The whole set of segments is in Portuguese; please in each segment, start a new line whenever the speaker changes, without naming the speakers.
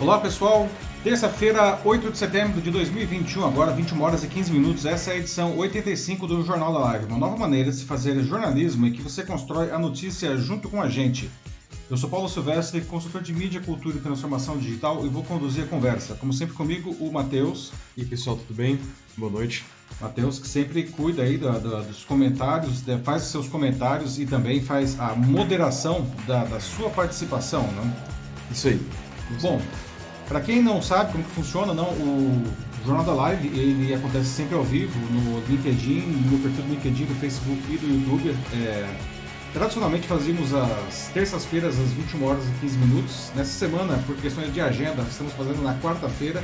Olá pessoal, terça-feira, 8 de setembro de 2021, agora 21 horas e 15 minutos. Essa é a edição 85 do Jornal da Live, uma nova maneira de se fazer jornalismo em que você constrói a notícia junto com a gente. Eu sou Paulo Silvestre, consultor de mídia, cultura e transformação digital e vou conduzir a conversa. Como sempre comigo, o Matheus.
E aí, pessoal, tudo bem? Boa noite.
Matheus, que sempre cuida aí da, da, dos comentários, faz os seus comentários e também faz a moderação da, da sua participação, né?
Isso aí.
Bom, para quem não sabe como que funciona, não, o Jornal da Live ele acontece sempre ao vivo no LinkedIn, no perfil do LinkedIn, do Facebook e do YouTube. É, tradicionalmente fazíamos as terças-feiras às 21 horas e 15 minutos. Nessa semana, por questões de agenda, estamos fazendo na quarta-feira.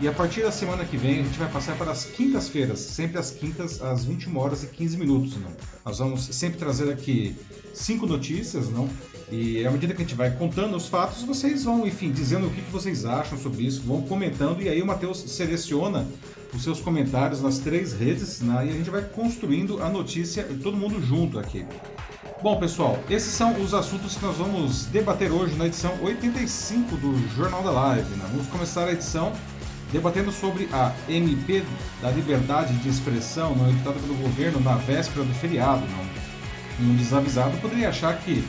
E a partir da semana que vem a gente vai passar para as quintas-feiras, sempre às quintas, às 21 horas e 15 minutos. Não? Nós vamos sempre trazer aqui cinco notícias, não? E à medida que a gente vai contando os fatos, vocês vão, enfim, dizendo o que vocês acham sobre isso, vão comentando, e aí o Matheus seleciona os seus comentários nas três redes, né? e a gente vai construindo a notícia, todo mundo junto aqui. Bom, pessoal, esses são os assuntos que nós vamos debater hoje na edição 85 do Jornal da Live. Né? Vamos começar a edição debatendo sobre a MP da liberdade de expressão, não editada pelo governo na véspera do feriado. Não. Um desavisado poderia achar que,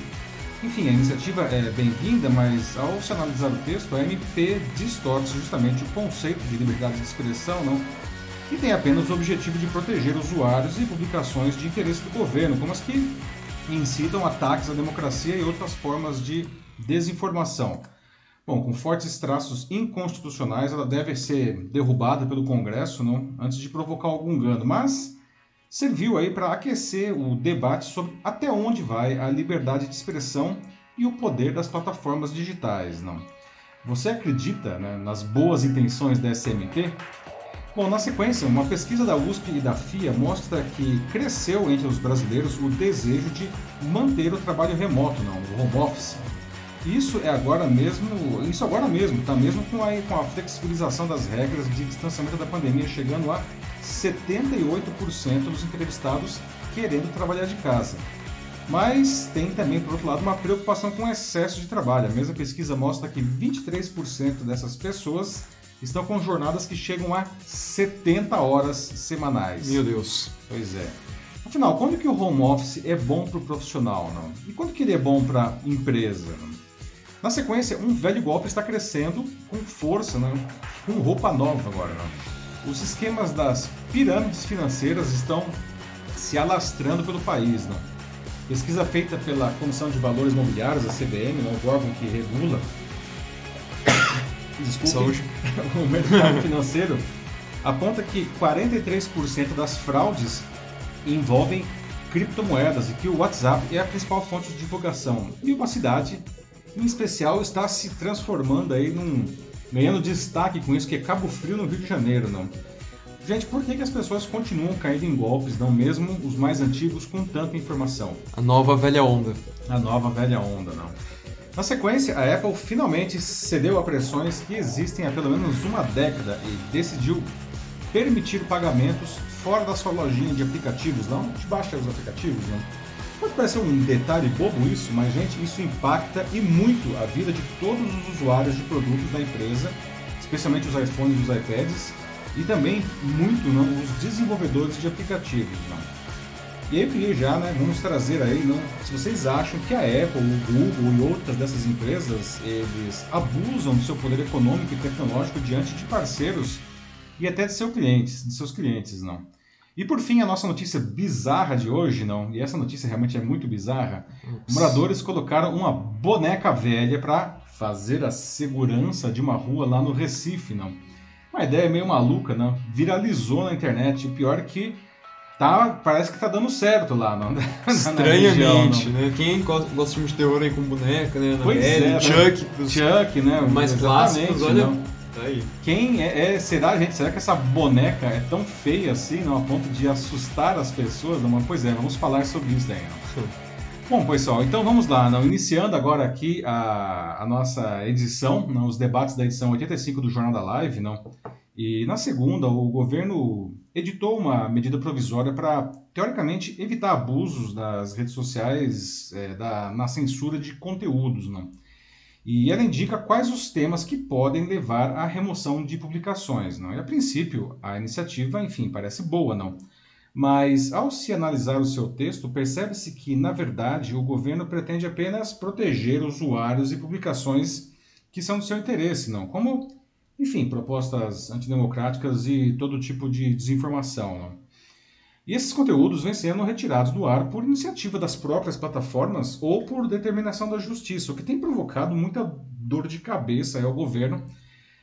enfim, a iniciativa é bem-vinda, mas ao se analisar o texto, a MP distorce justamente o conceito de liberdade de expressão, não, e tem apenas o objetivo de proteger usuários e publicações de interesse do governo, como as que incitam ataques à democracia e outras formas de desinformação. Bom, com fortes traços inconstitucionais, ela deve ser derrubada pelo Congresso não, antes de provocar algum dano, mas serviu aí para aquecer o debate sobre até onde vai a liberdade de expressão e o poder das plataformas digitais. Não? Você acredita né, nas boas intenções da SMT? Bom, na sequência, uma pesquisa da USP e da FIA mostra que cresceu entre os brasileiros o desejo de manter o trabalho remoto, não, o home office. Isso é agora mesmo, isso agora mesmo, tá mesmo com a, com a flexibilização das regras de distanciamento da pandemia chegando a 78% dos entrevistados querendo trabalhar de casa. Mas tem também, por outro lado, uma preocupação com o excesso de trabalho. A mesma pesquisa mostra que 23% dessas pessoas estão com jornadas que chegam a 70 horas semanais.
Meu Deus.
Pois é. Afinal, quando que o home office é bom para o profissional, não? E quando que ele é bom para a empresa? Não? Na sequência, um velho golpe está crescendo com força, né? com roupa nova agora. Né? Os esquemas das pirâmides financeiras estão se alastrando pelo país. Né? Pesquisa feita pela Comissão de Valores Imobiliários, a CBM, né? o órgão que regula Desculpe, o mercado financeiro, aponta que 43% das fraudes envolvem criptomoedas e que o WhatsApp é a principal fonte de divulgação. E uma cidade em especial está se transformando aí num ganhando destaque com isso que é Cabo Frio no Rio de Janeiro, não. Gente, por que, que as pessoas continuam caindo em golpes, não mesmo os mais antigos com tanta informação?
A nova velha onda.
A nova velha onda, não. Na sequência, a Apple finalmente cedeu a pressões que existem há pelo menos uma década e decidiu permitir pagamentos fora da sua lojinha de aplicativos, não? De baixa os aplicativos, não? Pode parecer um detalhe bobo isso, mas gente, isso impacta e muito a vida de todos os usuários de produtos da empresa, especialmente os iPhones e os iPads, e também muito não, os desenvolvedores de aplicativos. Não. E aí eu queria já, né, vamos trazer aí, não, se vocês acham que a Apple, o Google e outras dessas empresas, eles abusam do seu poder econômico e tecnológico diante de parceiros e até de seus clientes, de seus clientes, não. E por fim, a nossa notícia bizarra de hoje, não, e essa notícia realmente é muito bizarra. Ups. Moradores colocaram uma boneca velha para fazer a segurança de uma rua lá no Recife, não. Uma ideia meio maluca, não. Viralizou na internet. O pior é que tá, parece que tá dando certo lá, não.
Estranhamente, não. né? Quem gosta de filmes de terror aí com boneca, né?
Pois é,
Chuck,
né? Chuck, né?
Mais clássicos, olha. Não.
Tá aí. Quem é, é, será, gente? Será que essa boneca é tão feia assim, não, a ponto de assustar as pessoas? Não? Pois é, vamos falar sobre isso daí. Bom, pessoal, então vamos lá. Não? Iniciando agora aqui a, a nossa edição, não? os debates da edição 85 do Jornal da Live. Não? E na segunda, o governo editou uma medida provisória para, teoricamente, evitar abusos das redes sociais é, da, na censura de conteúdos. Não? E ela indica quais os temas que podem levar à remoção de publicações. Não? E a princípio, a iniciativa, enfim, parece boa, não? Mas, ao se analisar o seu texto, percebe-se que, na verdade, o governo pretende apenas proteger usuários e publicações que são do seu interesse, não? Como, enfim, propostas antidemocráticas e todo tipo de desinformação, não? E esses conteúdos vêm sendo retirados do ar por iniciativa das próprias plataformas ou por determinação da justiça, o que tem provocado muita dor de cabeça ao governo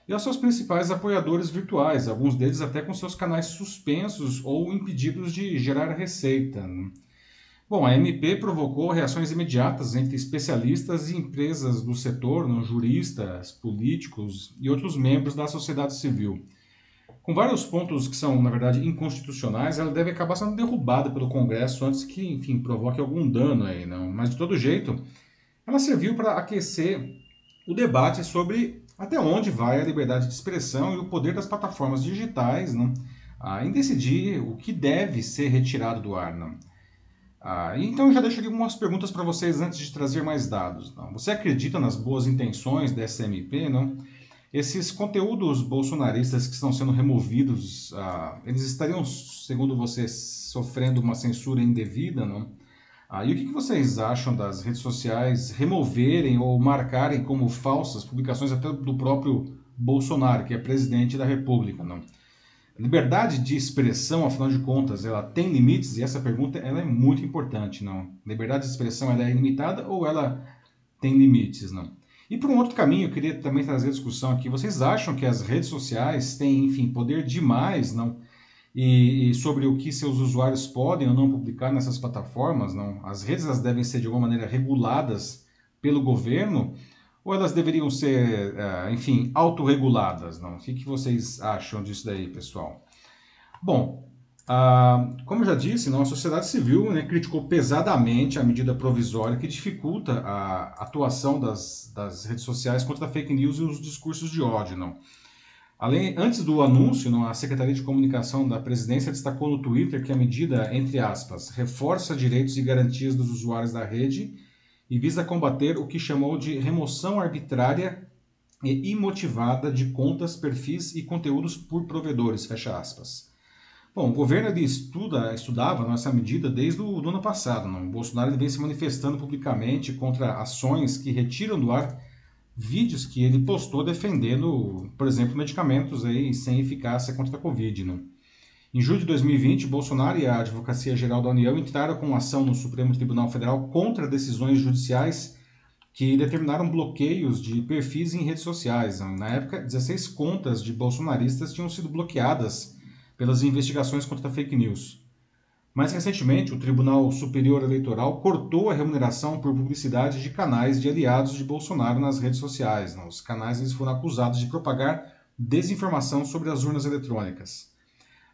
e aos seus principais apoiadores virtuais, alguns deles até com seus canais suspensos ou impedidos de gerar receita. Bom, a MP provocou reações imediatas entre especialistas e empresas do setor, juristas, políticos e outros membros da sociedade civil com vários pontos que são, na verdade, inconstitucionais, ela deve acabar sendo derrubada pelo Congresso antes que, enfim, provoque algum dano aí, não. Mas de todo jeito, ela serviu para aquecer o debate sobre até onde vai a liberdade de expressão e o poder das plataformas digitais, não, ah, em decidir o que deve ser retirado do ar, não. Ah, então eu já deixo aqui algumas perguntas para vocês antes de trazer mais dados. Não. Você acredita nas boas intenções dessa MP, não? Esses conteúdos bolsonaristas que estão sendo removidos, ah, eles estariam, segundo você, sofrendo uma censura indevida, não? Ah, e o que, vocês acham das redes sociais removerem ou marcarem como falsas publicações até do próprio Bolsonaro, que é presidente da República, não? Liberdade de expressão, afinal de contas, ela tem limites? E essa pergunta ela é muito importante, não? Liberdade de expressão ela é ilimitada ou ela tem limites, não? E por um outro caminho, eu queria também trazer a discussão aqui. Vocês acham que as redes sociais têm, enfim, poder demais, não? E, e, sobre o que seus usuários podem ou não publicar nessas plataformas, não? As redes elas devem ser de alguma maneira reguladas pelo governo ou elas deveriam ser, uh, enfim, autorreguladas, não? O que, que vocês acham disso daí, pessoal? Bom, ah, como já disse, não, a sociedade civil né, criticou pesadamente a medida provisória que dificulta a atuação das, das redes sociais contra a fake news e os discursos de ódio. Não. Além, antes do anúncio, não, a Secretaria de Comunicação da Presidência destacou no Twitter que a medida, entre aspas, reforça direitos e garantias dos usuários da rede e visa combater o que chamou de remoção arbitrária e imotivada de contas, perfis e conteúdos por provedores, fecha aspas. Bom, o governo ele estuda, estudava nessa medida desde o ano passado. O Bolsonaro vem se manifestando publicamente contra ações que retiram do ar vídeos que ele postou defendendo, por exemplo, medicamentos aí sem eficácia contra a Covid. Em julho de 2020, Bolsonaro e a Advocacia Geral da União entraram com ação no Supremo Tribunal Federal contra decisões judiciais que determinaram bloqueios de perfis em redes sociais. Na época, 16 contas de bolsonaristas tinham sido bloqueadas pelas investigações contra fake news. Mais recentemente, o Tribunal Superior Eleitoral cortou a remuneração por publicidade de canais de aliados de Bolsonaro nas redes sociais. Os canais eles foram acusados de propagar desinformação sobre as urnas eletrônicas.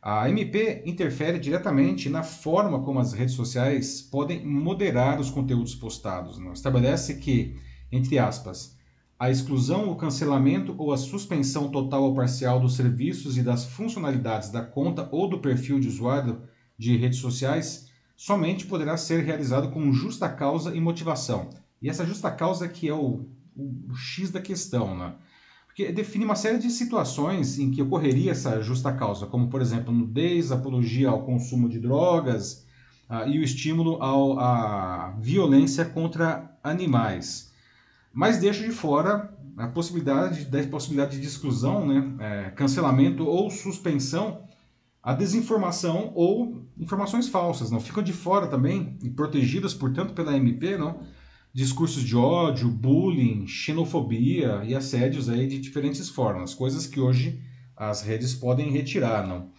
A MP interfere diretamente na forma como as redes sociais podem moderar os conteúdos postados. Estabelece que, entre aspas, a exclusão, o cancelamento ou a suspensão total ou parcial dos serviços e das funcionalidades da conta ou do perfil de usuário de redes sociais somente poderá ser realizado com justa causa e motivação. E essa justa causa que é o, o, o X da questão, né? Porque define uma série de situações em que ocorreria essa justa causa, como, por exemplo, nudez, apologia ao consumo de drogas uh, e o estímulo à violência contra animais mas deixa de fora a possibilidade, da possibilidade de exclusão, né, é, cancelamento ou suspensão a desinformação ou informações falsas. Não ficam de fora também e protegidas, portanto, pela MP, não, discursos de ódio, bullying, xenofobia e assédios aí de diferentes formas, coisas que hoje as redes podem retirar, não.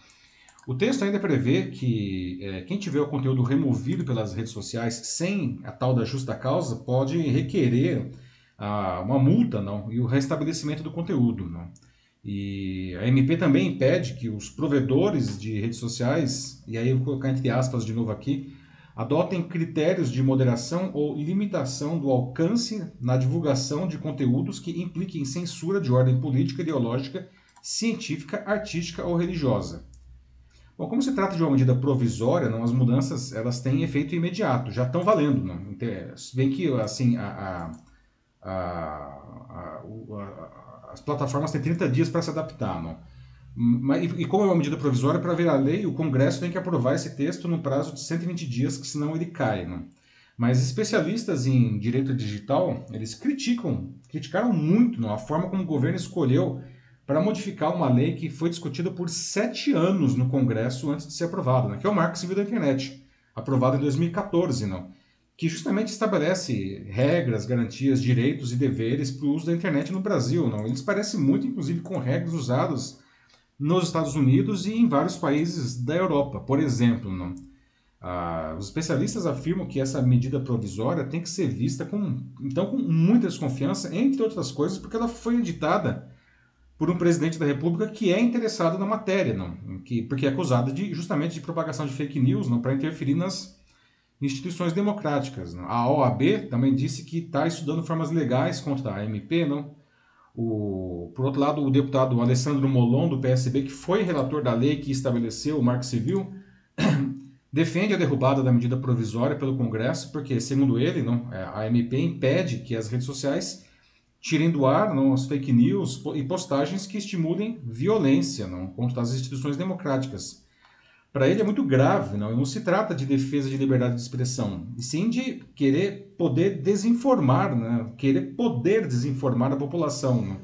O texto ainda prevê que é, quem tiver o conteúdo removido pelas redes sociais sem a tal da justa causa pode requerer a, uma multa não, e o restabelecimento do conteúdo. Não. E a MP também impede que os provedores de redes sociais, e aí eu vou colocar entre aspas de novo aqui, adotem critérios de moderação ou limitação do alcance na divulgação de conteúdos que impliquem censura de ordem política, ideológica, científica, artística ou religiosa. Bom, como se trata de uma medida provisória, não, as mudanças elas têm efeito imediato, já estão valendo. Não? Bem que assim, a, a a, as plataformas têm 30 dias para se adaptar. Não? E, como é uma medida provisória, para ver a lei, o Congresso tem que aprovar esse texto no prazo de 120 dias, que senão ele cai. Não? Mas especialistas em direito digital, eles criticam, criticaram muito não? a forma como o governo escolheu para modificar uma lei que foi discutida por sete anos no Congresso antes de ser aprovada, né? que é o Marco Civil da Internet, aprovado em 2014, não? Que justamente estabelece regras, garantias, direitos e deveres para o uso da internet no Brasil. Não? Eles parecem muito, inclusive, com regras usadas nos Estados Unidos e em vários países da Europa, por exemplo. Não? Ah, os especialistas afirmam que essa medida provisória tem que ser vista com, então, com muita desconfiança, entre outras coisas, porque ela foi editada por um presidente da República que é interessado na matéria, não? Que, porque é acusado de, justamente de propagação de fake news para interferir nas instituições democráticas. Não? A OAB também disse que está estudando formas legais contra a MP. Não? O, por outro lado, o deputado Alessandro Molon, do PSB, que foi relator da lei que estabeleceu o Marco Civil, defende a derrubada da medida provisória pelo Congresso, porque, segundo ele, não, é, a MP impede que as redes sociais tirem do ar não, as fake news e postagens que estimulem violência não, contra as instituições democráticas. Para ele é muito grave, não, não se trata de defesa de liberdade de expressão, e sim de querer poder desinformar, né, querer poder desinformar a população. Não.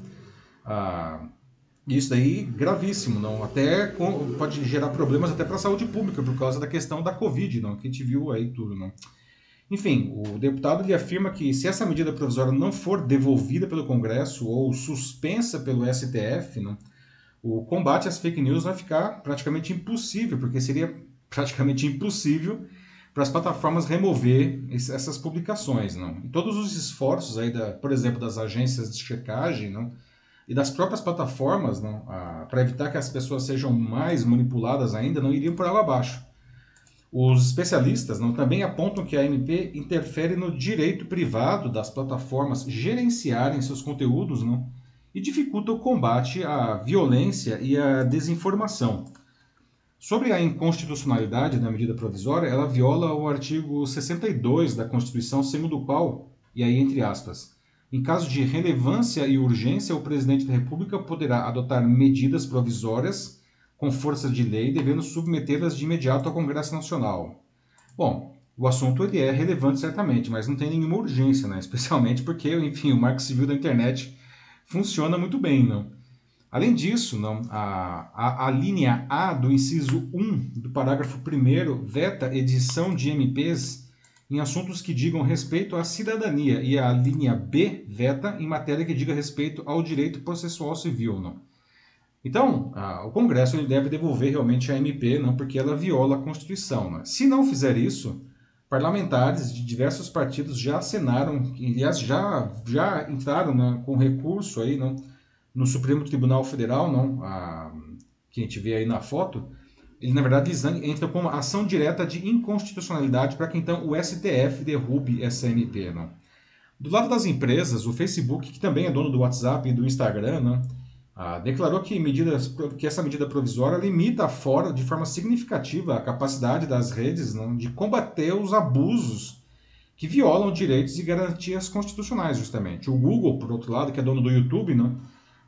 Ah, isso daí gravíssimo, não? Até pode gerar problemas até para a saúde pública por causa da questão da Covid, não? Que a gente viu aí tudo, não? Enfim, o deputado lhe afirma que se essa medida provisória não for devolvida pelo Congresso ou suspensa pelo STF, né, o combate às fake news vai ficar praticamente impossível, porque seria praticamente impossível para as plataformas remover essas publicações. Não? E todos os esforços, aí da, por exemplo, das agências de checagem não? e das próprias plataformas para evitar que as pessoas sejam mais manipuladas ainda, não iriam por água abaixo. Os especialistas não, também apontam que a MP interfere no direito privado das plataformas gerenciarem seus conteúdos não, e dificulta o combate à violência e à desinformação. Sobre a inconstitucionalidade da medida provisória, ela viola o artigo 62 da Constituição, segundo o qual, e aí entre aspas, em caso de relevância e urgência, o presidente da República poderá adotar medidas provisórias com força de lei, devendo submetê-las de imediato ao Congresso Nacional. Bom, o assunto ele é relevante certamente, mas não tem nenhuma urgência, né? especialmente porque, enfim, o marco civil da internet funciona muito bem. Não? Além disso, não, a, a, a linha A do inciso 1 do parágrafo 1 veta edição de MPs em assuntos que digam respeito à cidadania e a linha B veta em matéria que diga respeito ao direito processual civil. Não? Então, a, o Congresso ele deve devolver realmente a MP, não porque ela viola a Constituição. Né? Se não fizer isso, parlamentares de diversos partidos já assinaram, aliás, já, já entraram né, com recurso aí, não, no Supremo Tribunal Federal, não, a, que a gente vê aí na foto, ele na verdade entra com uma ação direta de inconstitucionalidade para que então o STF derrube essa MP. Não. Do lado das empresas, o Facebook, que também é dono do WhatsApp e do Instagram, não, ah, declarou que, medidas, que essa medida provisória limita fora de forma significativa a capacidade das redes não, de combater os abusos que violam direitos e garantias constitucionais, justamente. O Google, por outro lado, que é dono do YouTube, não,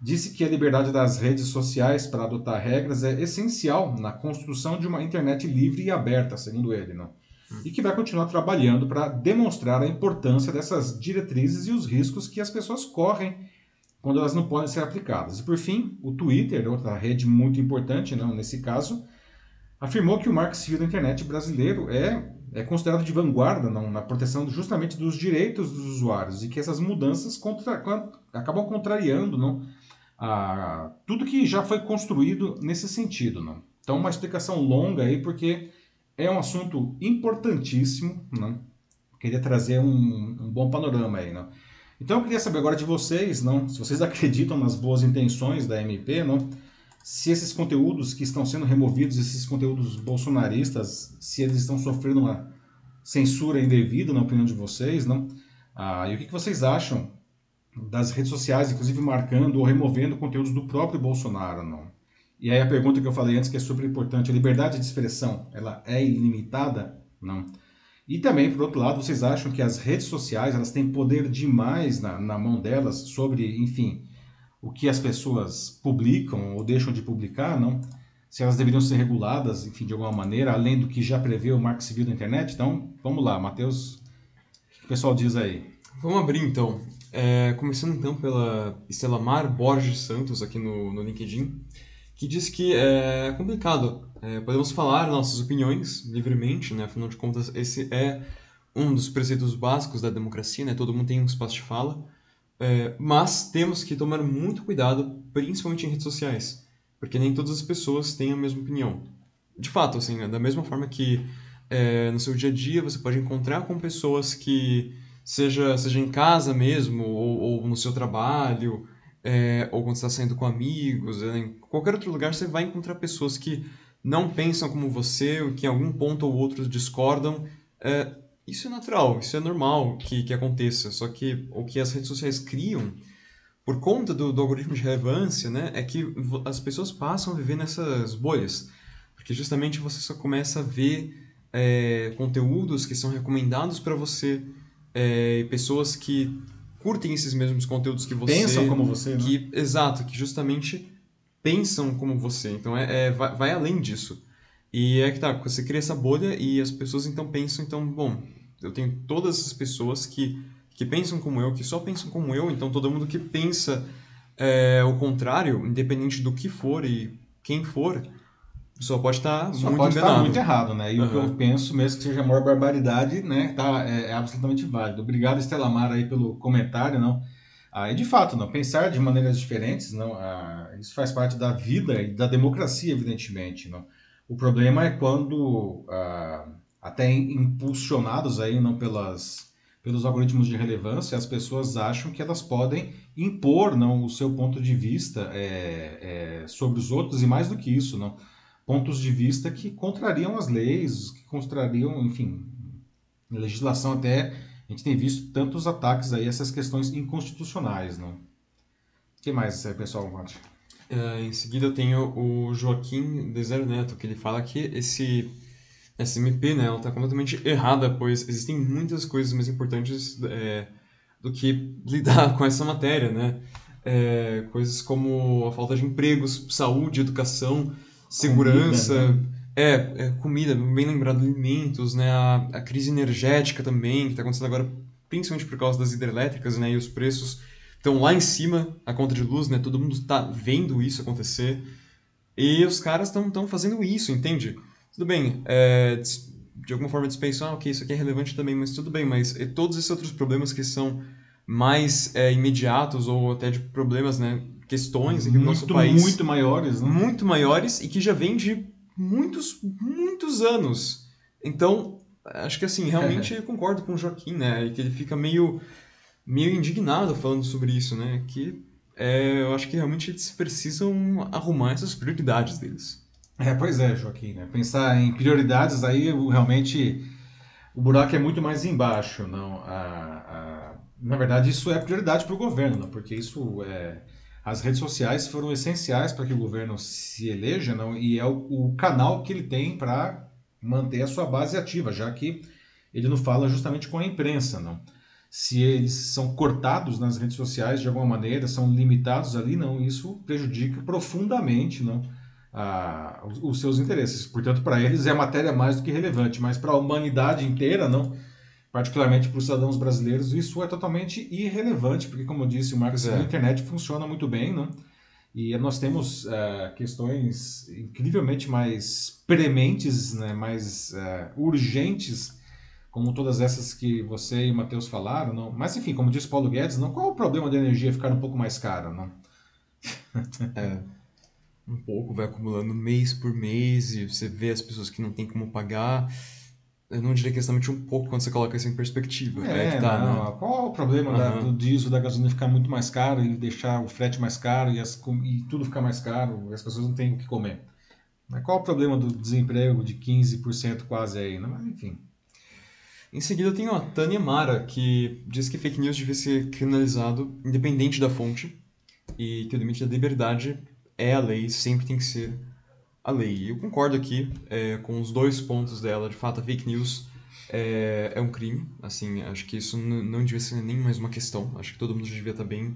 disse que a liberdade das redes sociais para adotar regras é essencial na construção de uma internet livre e aberta, segundo ele, não? e que vai continuar trabalhando para demonstrar a importância dessas diretrizes e os riscos que as pessoas correm quando elas não podem ser aplicadas. E por fim, o Twitter, outra rede muito importante não, nesse caso, afirmou que o marco civil da internet brasileiro é, é considerado de vanguarda não, na proteção justamente dos direitos dos usuários e que essas mudanças contra, acabam contrariando não, a, tudo que já foi construído nesse sentido. Não. Então, uma explicação longa aí, porque é um assunto importantíssimo. Não. Queria trazer um, um bom panorama aí. Não. Então eu queria saber agora de vocês, não, se vocês acreditam nas boas intenções da MP, não, se esses conteúdos que estão sendo removidos, esses conteúdos bolsonaristas, se eles estão sofrendo uma censura indevida, na opinião de vocês, não? Ah, e o que, vocês acham das redes sociais, inclusive marcando ou removendo conteúdos do próprio Bolsonaro, não? E aí a pergunta que eu falei antes, que é super importante, a liberdade de expressão, ela é ilimitada? Não. E também, por outro lado, vocês acham que as redes sociais elas têm poder demais na, na mão delas sobre, enfim, o que as pessoas publicam ou deixam de publicar, não? Se elas deveriam ser reguladas, enfim, de alguma maneira, além do que já prevê o Marco Civil da internet. Então, vamos lá, Matheus, o que o pessoal diz aí?
Vamos abrir então. É, começando então pela Estelamar Borges Santos aqui no, no LinkedIn, que diz que é complicado. É, podemos falar nossas opiniões livremente, né? afinal de contas, esse é um dos preceitos básicos da democracia, né? todo mundo tem um espaço de fala, é, mas temos que tomar muito cuidado, principalmente em redes sociais, porque nem todas as pessoas têm a mesma opinião. De fato, assim, né? da mesma forma que é, no seu dia a dia você pode encontrar com pessoas que, seja, seja em casa mesmo, ou, ou no seu trabalho, é, ou quando você está saindo com amigos, né? em qualquer outro lugar você vai encontrar pessoas que não pensam como você, que em algum ponto ou outro discordam. É, isso é natural, isso é normal que, que aconteça. Só que o que as redes sociais criam, por conta do, do algoritmo de relevância, né, é que as pessoas passam a viver nessas bolhas. Porque justamente você só começa a ver é, conteúdos que são recomendados para você, é, pessoas que curtem esses mesmos conteúdos que você.
Pensam como você,
que,
né?
Exato, que justamente pensam como você. Então é, é vai, vai, além disso. E é que tá, você cria essa bolha e as pessoas então pensam, então, bom, eu tenho todas essas pessoas que, que pensam como eu, que só pensam como eu, então todo mundo que pensa é, o contrário, independente do que for e quem for, só pode estar
só
muito
pode
enganado.
estar muito errado, né? E uhum. o que eu penso, mesmo que seja a maior barbaridade, né, tá, é, é absolutamente válido. Obrigado, Estela Mara, aí pelo comentário, não? E de fato, não pensar de maneiras diferentes, não, ah, isso faz parte da vida e da democracia, evidentemente, não. O problema é quando ah, até impulsionados aí não pelas pelos algoritmos de relevância, as pessoas acham que elas podem impor não o seu ponto de vista é, é, sobre os outros e mais do que isso, não pontos de vista que contrariam as leis, que contrariam, enfim, legislação até a gente tem visto tantos ataques aí a essas questões inconstitucionais, não? O que mais, pessoal?
Uh, em seguida eu tenho o Joaquim Dezer Neto, que ele fala que esse SMP, né, ela está completamente errada, pois existem muitas coisas mais importantes é, do que lidar com essa matéria, né? É, coisas como a falta de empregos, saúde, educação, segurança, comida, né? É, é, comida, bem lembrado, alimentos, né? A, a crise energética também, que está acontecendo agora, principalmente por causa das hidrelétricas, né? E os preços estão lá em cima, a conta de luz, né? Todo mundo está vendo isso acontecer. E os caras estão fazendo isso, entende? Tudo bem, é, de alguma forma dispensam, ah, ok, isso aqui é relevante também, mas tudo bem, mas todos esses outros problemas que são mais é, imediatos ou até de problemas, né, questões aqui no nosso país...
Muito maiores, né?
Muito maiores e que já vêm de muitos, muitos anos. Então, acho que assim, realmente eu concordo com o Joaquim, né, que ele fica meio, meio indignado falando sobre isso, né, que é, eu acho que realmente eles precisam arrumar essas prioridades deles.
É, pois é, Joaquim, né? Pensar em prioridades aí realmente o buraco é muito mais embaixo, não? A, a... Na verdade, isso é prioridade para o governo, não? porque isso é as redes sociais foram essenciais para que o governo se eleja, não? E é o, o canal que ele tem para manter a sua base ativa, já que ele não fala justamente com a imprensa, não? Se eles são cortados nas redes sociais de alguma maneira, são limitados ali, não, isso prejudica profundamente, não? a, os, seus interesses. Portanto, para eles é matéria mais do que relevante, mas para a humanidade inteira, não. Particularmente para os cidadãos brasileiros, isso é totalmente irrelevante, porque, como eu disse, o Marcos, é. a internet funciona muito bem, não? E nós temos uh, questões incrivelmente mais prementes, né, mais uh, urgentes, como todas essas que você e o Matheus falaram. Não? Mas, enfim, como disse Paulo Guedes, não, qual é o problema da energia ficar um pouco mais cara? Não?
é um pouco, vai acumulando mês por mês e você vê as pessoas que não tem como pagar. Eu não diria que é exatamente um pouco quando você coloca isso em perspectiva.
É, é tá, não, né? Qual é o problema uhum. da, do diesel, da gasolina ficar muito mais caro e deixar o frete mais caro e, as, e tudo ficar mais caro e as pessoas não têm o que comer? Mas qual é o problema do desemprego de 15% quase aí? Né? Mas, enfim.
Em seguida, tenho a Tânia Mara, que diz que fake news devia ser criminalizado independente da fonte e que o limite da liberdade é a lei, sempre tem que ser a lei. Eu concordo aqui é, com os dois pontos dela. De fato, a fake news é, é um crime. Assim, acho que isso não devia ser nem mais uma questão. Acho que todo mundo devia estar bem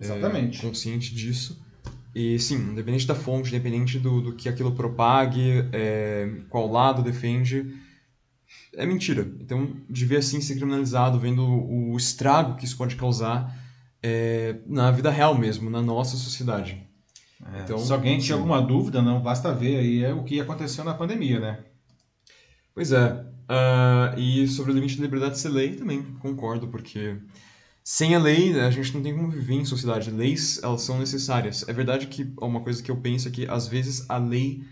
Exatamente.
É, consciente disso. E sim, independente da fonte, independente do, do que aquilo propague, é, qual lado defende, é mentira. Então, devia sim ser criminalizado, vendo o estrago que isso pode causar é, na vida real mesmo, na nossa sociedade.
É, então, se alguém tinha alguma dúvida, não basta ver aí é o que aconteceu na pandemia, né?
Pois é. Uh, e sobre o limite de liberdade de ser lei, também concordo, porque sem a lei a gente não tem como viver em sociedade. Leis, elas são necessárias. É verdade que uma coisa que eu penso é que, às vezes, a lei,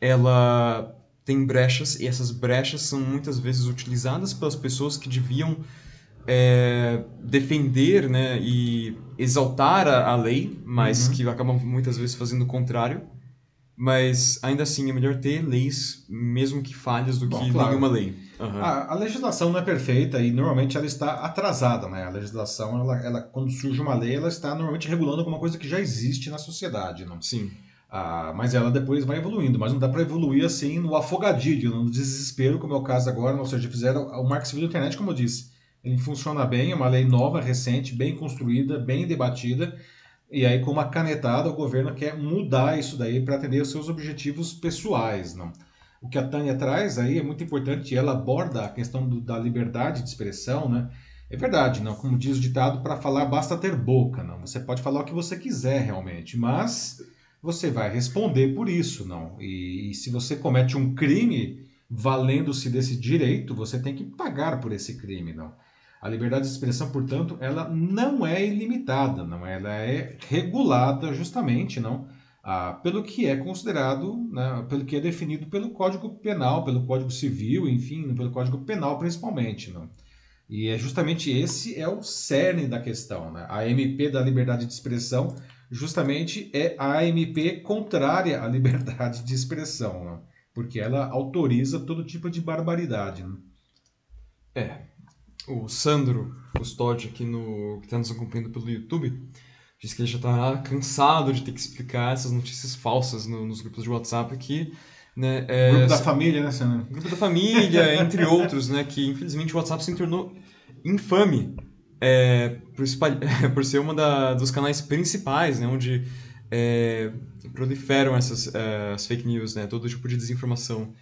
ela tem brechas, e essas brechas são muitas vezes utilizadas pelas pessoas que deviam é, defender né, e exaltar a, a lei, mas uhum. que acabam muitas vezes fazendo o contrário. Mas ainda assim é melhor ter leis, mesmo que falhas, do Bom, que claro. nenhuma lei.
Uhum. A, a, legislação não é perfeita e normalmente ela está atrasada, né? A legislação, ela, ela, quando surge uma lei, ela está normalmente regulando alguma coisa que já existe na sociedade, não?
Sim.
Ah, mas ela depois vai evoluindo, mas não dá para evoluir assim no afogadilho, no desespero, como é o caso agora, ou seja, fizeram o Marco Civil da Internet, como eu disse. Ele funciona bem, é uma lei nova, recente, bem construída, bem debatida, e aí, com uma canetada, o governo quer mudar isso daí para atender os seus objetivos pessoais. Não? O que a Tânia traz aí é muito importante, ela aborda a questão do, da liberdade de expressão, né? É verdade, não? Como diz o ditado, para falar basta ter boca, não? Você pode falar o que você quiser realmente, mas você vai responder por isso, não? E, e se você comete um crime valendo-se desse direito, você tem que pagar por esse crime, não? A liberdade de expressão, portanto, ela não é ilimitada, não, ela é regulada justamente, não, ah, pelo que é considerado, né, pelo que é definido pelo Código Penal, pelo Código Civil, enfim, pelo Código Penal principalmente, não. E é justamente esse é o cerne da questão, né? A MP da liberdade de expressão justamente é a MP contrária à liberdade de expressão, não? porque ela autoriza todo tipo de barbaridade. Né?
É, o Sandro Custódio aqui no que está nos acompanhando pelo YouTube diz que ele já está cansado de ter que explicar essas notícias falsas no, nos grupos de WhatsApp aqui né,
é, grupo da família, né, Sandro?
Grupo da família, entre outros, né, que infelizmente o WhatsApp se tornou infame é, por, por, ser uma da, dos canais principais, né, onde é, proliferam essas é, as fake news, né, todo tipo de desinformação.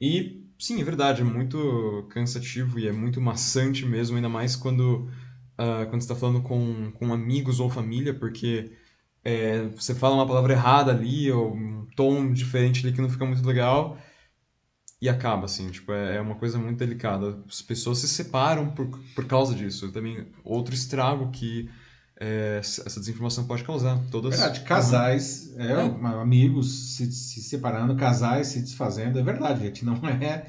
E sim, é verdade, é muito cansativo e é muito maçante mesmo, ainda mais quando, uh, quando você está falando com, com amigos ou família, porque é, você fala uma palavra errada ali, ou um tom diferente ali que não fica muito legal, e acaba, assim, tipo, é, é uma coisa muito delicada. As pessoas se separam por, por causa disso. Também outro estrago que é, essa desinformação pode causar. Todas...
Verdade, casais, uhum. é, amigos se, se, separando, casais se desfazendo, é verdade, gente. Não é,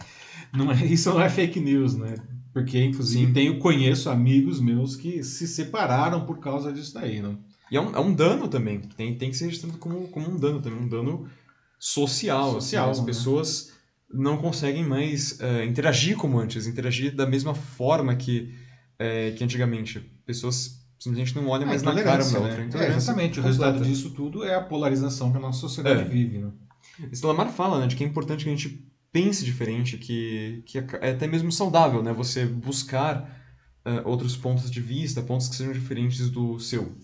não é, isso não é fake news, né? Porque, inclusive, Sim. tenho, conheço amigos meus que se separaram por causa disso daí, não?
E é um, é um dano também, tem, tem que ser registrado como, como um dano também, um dano social. social assim, as né? pessoas não conseguem mais uh, interagir como antes, interagir da mesma forma que, uh, que antigamente. Pessoas simplesmente não olha mais na cara uma
né? outra. É, exatamente. O resultado disso tudo é a polarização que a nossa sociedade é. vive. Né?
Lamar fala né, de que é importante que a gente pense diferente, que, que é, é até mesmo saudável né, você buscar uh, outros pontos de vista, pontos que sejam diferentes do seu.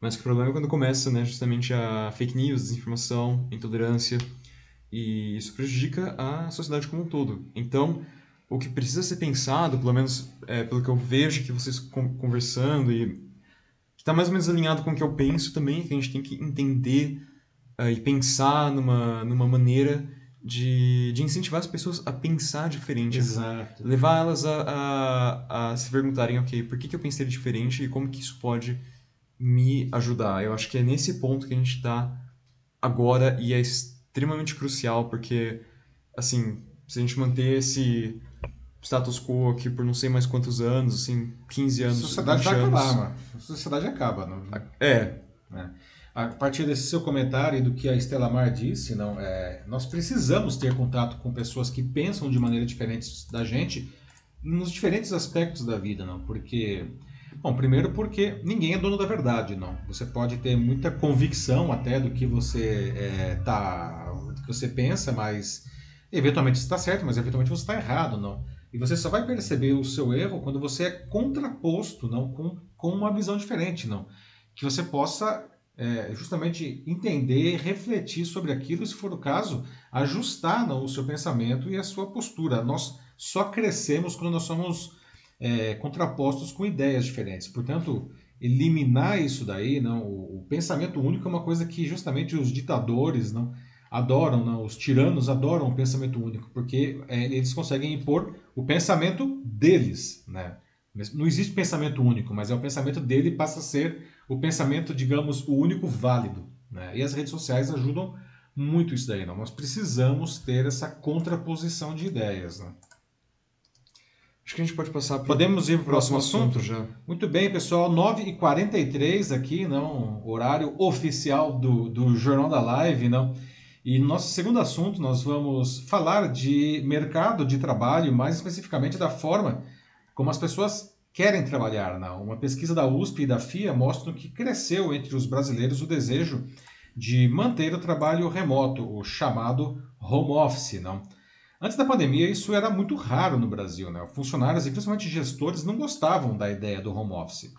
Mas o problema é quando começa né, justamente a fake news, desinformação, intolerância, e isso prejudica a sociedade como um todo. Então, o que precisa ser pensado, pelo menos é, pelo que eu vejo que vocês conversando e está mais ou menos alinhado com o que eu penso também, que a gente tem que entender uh, e pensar numa, numa maneira de, de incentivar as pessoas a pensar diferente.
Exato.
Levar elas a, a, a se perguntarem, ok, por que, que eu pensei diferente e como que isso pode me ajudar? Eu acho que é nesse ponto que a gente está agora e é extremamente crucial, porque, assim, se a gente manter esse status quo aqui por não sei mais quantos anos, assim, 15 anos.
A sociedade vai anos. acabar, mano. A sociedade acaba. Não...
É.
é. A partir desse seu comentário e do que a Estela Mar disse, não, é, nós precisamos ter contato com pessoas que pensam de maneira diferente da gente nos diferentes aspectos da vida, não? Porque, bom, primeiro porque ninguém é dono da verdade, não. Você pode ter muita convicção até do que você é, tá, do que você pensa, mas eventualmente você está certo, mas eventualmente você está errado, não. E você só vai perceber o seu erro quando você é contraposto, não com, com uma visão diferente, não. que você possa é, justamente entender, refletir sobre aquilo, se for o caso, ajustar não, o seu pensamento e a sua postura. Nós só crescemos quando nós somos é, contrapostos com ideias diferentes. Portanto, eliminar isso daí, não, o, o, pensamento único é uma coisa que justamente os ditadores não adoram, não, os tiranos adoram o pensamento único, porque é, eles conseguem impor o pensamento deles, né? Não existe pensamento único, mas é o pensamento dele passa a ser o pensamento, digamos, o único válido. Né? E as redes sociais ajudam muito isso daí. Não? Nós precisamos ter essa contraposição de ideias. Né?
Acho que a gente pode passar para
Podemos ir para o próximo assunto?
já.
Muito bem, pessoal. 9h43 aqui, não, horário oficial do, do Jornal da Live. Não? E no nosso segundo assunto, nós vamos falar de mercado de trabalho, mais especificamente da forma como as pessoas querem trabalhar. Não? Uma pesquisa da USP e da FIA mostra que cresceu entre os brasileiros o desejo de manter o trabalho remoto, o chamado home office. Não? Antes da pandemia, isso era muito raro no Brasil. Né? Funcionários e principalmente gestores não gostavam da ideia do home office.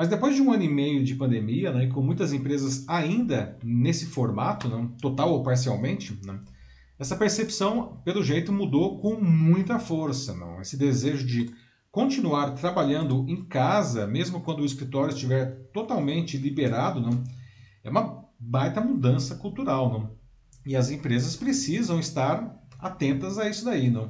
Mas depois de um ano e meio de pandemia, né, e com muitas empresas ainda nesse formato, não, total ou parcialmente, né, essa percepção, pelo jeito, mudou com muita força. Esse desejo de continuar trabalhando em casa, mesmo quando o escritório estiver totalmente liberado, é uma baita mudança cultural? E as empresas precisam estar atentas a isso daí, não?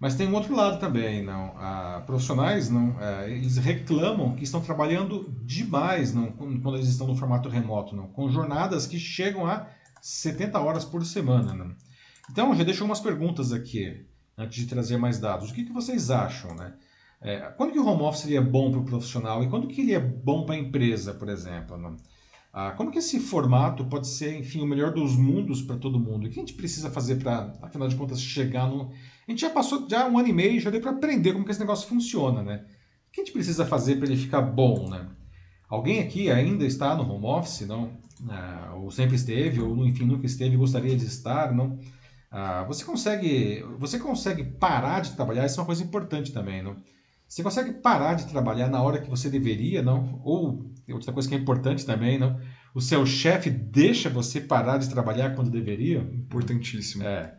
Mas tem um outro lado também, não? Ah, profissionais, não? Ah, eles reclamam que estão trabalhando demais, não? Quando eles estão no formato remoto, não? Com jornadas que chegam a 70 horas por semana, não? Então, já deixo umas perguntas aqui antes de trazer mais dados. O que, que vocês acham, né? É, quando que o home office é bom para o profissional e quando que ele é bom para a empresa, por exemplo? Né? Ah, como que esse formato pode ser, enfim, o melhor dos mundos para todo mundo? O que a gente precisa fazer para, afinal de contas, chegar no... A gente já passou já um ano e meio, já deu para aprender como que esse negócio funciona, né? O que a gente precisa fazer para ele ficar bom, né? Alguém aqui ainda está no home office, não? Ah, ou sempre esteve, ou enfim, nunca esteve e gostaria de estar, não? Ah, você consegue, você consegue parar de trabalhar? Isso é uma coisa importante também, não? Você consegue parar de trabalhar na hora que você deveria, não? Ou outra coisa que é importante também, não? O seu chefe deixa você parar de trabalhar quando deveria?
Importantíssimo.
É.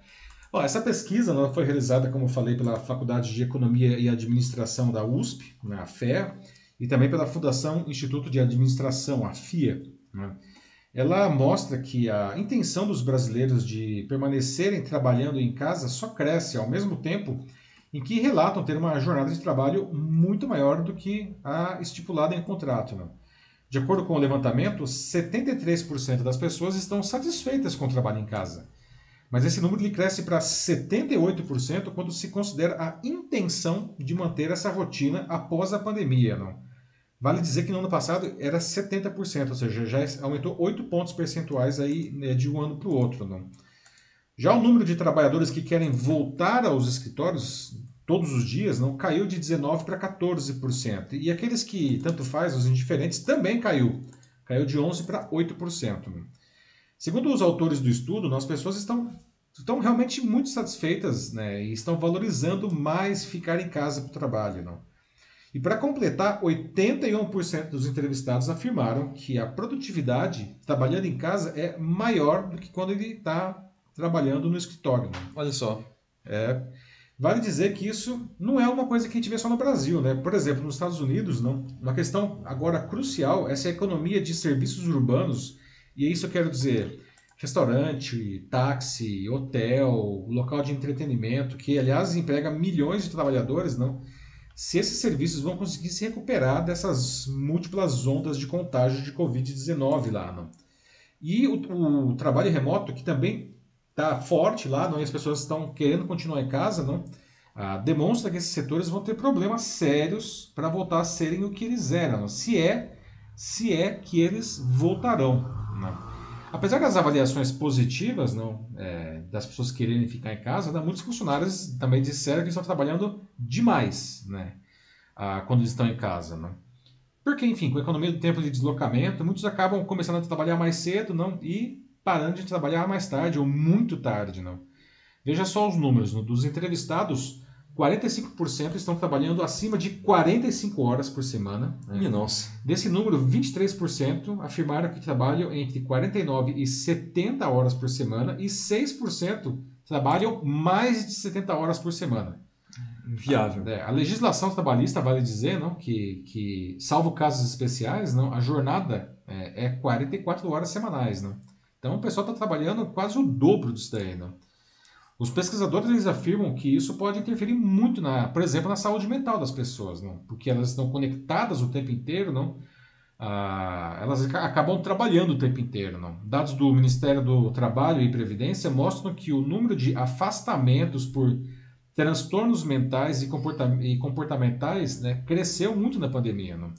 Bom, essa pesquisa ela foi realizada, como eu falei, pela Faculdade de Economia e Administração da USP, né, a FEA, e também pela Fundação Instituto de Administração, a FIA. Né? Ela mostra que a intenção dos brasileiros de permanecerem trabalhando em casa só cresce ao mesmo tempo em que relatam ter uma jornada de trabalho muito maior do que a estipulada em contrato. Né? De acordo com o levantamento, 73% das pessoas estão satisfeitas com o trabalho em casa. Mas esse número ele cresce para 78% quando se considera a intenção de manter essa rotina após a pandemia. Não? Vale dizer que no ano passado era 70%, ou seja, já aumentou 8 pontos percentuais aí, né, de um ano para o outro. Não? Já o número de trabalhadores que querem voltar aos escritórios todos os dias não caiu de 19% para 14%. E aqueles que tanto faz, os indiferentes, também caiu. Caiu de 11% para 8%. Segundo os autores do estudo, as pessoas estão, estão realmente muito satisfeitas né, e estão valorizando mais ficar em casa para o trabalho. Não? E para completar, 81% dos entrevistados afirmaram que a produtividade trabalhando em casa é maior do que quando ele está trabalhando no escritório. Né?
Olha só.
É, vale dizer que isso não é uma coisa que a gente vê só no Brasil. Né? Por exemplo, nos Estados Unidos, não. uma questão agora crucial é a economia de serviços urbanos, e isso eu quero dizer restaurante, táxi, hotel, local de entretenimento, que aliás emprega milhões de trabalhadores, não? Se esses serviços vão conseguir se recuperar dessas múltiplas ondas de contágio de Covid-19 lá, não? E o, o, trabalho remoto, que também está forte lá, não? e as pessoas estão querendo continuar em casa, não? Ah, demonstra que esses setores vão ter problemas sérios para voltar a serem o que eles eram, se é, se é que eles voltarão. Não? Apesar das avaliações positivas não, é, das pessoas quererem ficar em casa, né, muitos funcionários também disseram que estão trabalhando demais né, ah, quando estão em casa. Né? Porque, enfim, com a economia do tempo de deslocamento, muitos acabam começando a trabalhar mais cedo não, e parando de trabalhar mais tarde ou muito tarde. Não. Veja só os números. Dos entrevistados, 45% estão trabalhando acima de 45 horas por semana.
Né? Minha nossa.
Desse número, 23% afirmaram que trabalham entre 49 e 70 horas por semana e 6% trabalham mais de 70 horas por semana.
Viável.
É, a legislação trabalhista vale dizer não, que, que, salvo casos especiais, não, a jornada é, é 44 horas semanais. Não. Então o pessoal está trabalhando quase o dobro disso daí. Não. Os pesquisadores eles afirmam que isso pode interferir muito, na, por exemplo, na saúde mental das pessoas, não? porque elas estão conectadas o tempo inteiro, não? Ah, elas acabam trabalhando o tempo inteiro. Não? Dados do Ministério do Trabalho e Previdência mostram que o número de afastamentos por transtornos mentais e comportamentais né, cresceu muito na pandemia. Não?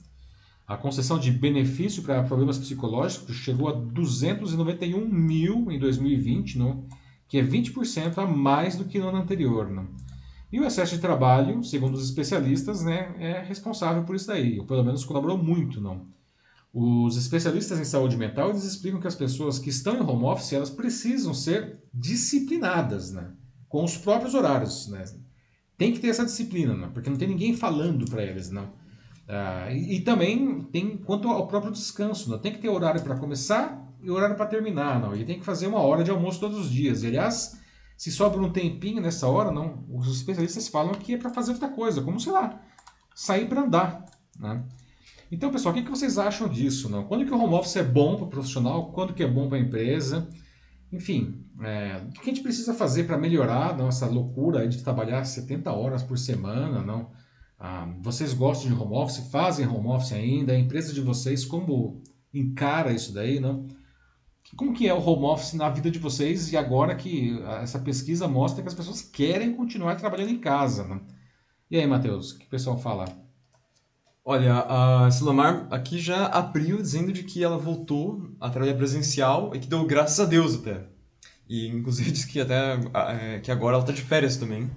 A concessão de benefício para problemas psicológicos chegou a 291 mil em 2020, não? Que é 20% a mais do que no ano anterior. Né? E o excesso de trabalho, segundo os especialistas, né, é responsável por isso daí, ou pelo menos colaborou muito. Não? Os especialistas em saúde mental eles explicam que as pessoas que estão em home office elas precisam ser disciplinadas né, com os próprios horários. Né? Tem que ter essa disciplina, né, porque não tem ninguém falando para eles. Não. Ah, e, e, também tem quanto ao próprio descanso. Não. Tem que ter horário para começar e horário para terminar, não. Ele tem que fazer uma hora de almoço todos os dias. E, aliás, se sobra um tempinho nessa hora, não, os especialistas falam que é para fazer outra coisa, como, sei lá, sair para andar, né? Então, pessoal, o que, que vocês acham disso? Não? Quando que o home office é bom para o profissional? Quando que é bom para a empresa? Enfim, é, o que a gente precisa fazer para melhorar a nossa loucura de trabalhar 70 horas por semana? Não? Ah, vocês gostam de home office? Fazem home office ainda? A empresa de vocês como encara isso daí? Não? Como que é o home office na vida de vocês e agora que essa pesquisa mostra que as pessoas querem continuar trabalhando em casa, né? E aí, Matheus, o que o pessoal fala?
Olha, a Silamar aqui já abriu dizendo de que ela voltou a trabalhar presencial e que deu graças a Deus até. E inclusive disse que até é, que agora ela está de férias também.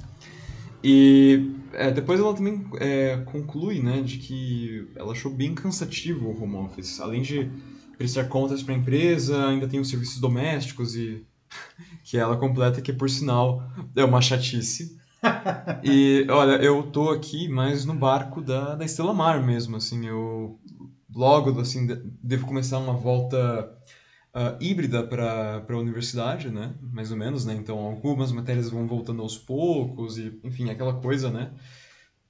E é, depois ela também é, conclui, né, de que ela achou bem cansativo o home office, além de prestar contas para a empresa, ainda tem os serviços domésticos e que ela completa que por sinal é uma chatice. e olha, eu tô aqui mais no barco da, da Estela Mar mesmo, assim, eu logo assim devo começar uma volta uh, híbrida para a universidade, né? Mais ou menos, né? Então algumas matérias vão voltando aos poucos e enfim aquela coisa, né?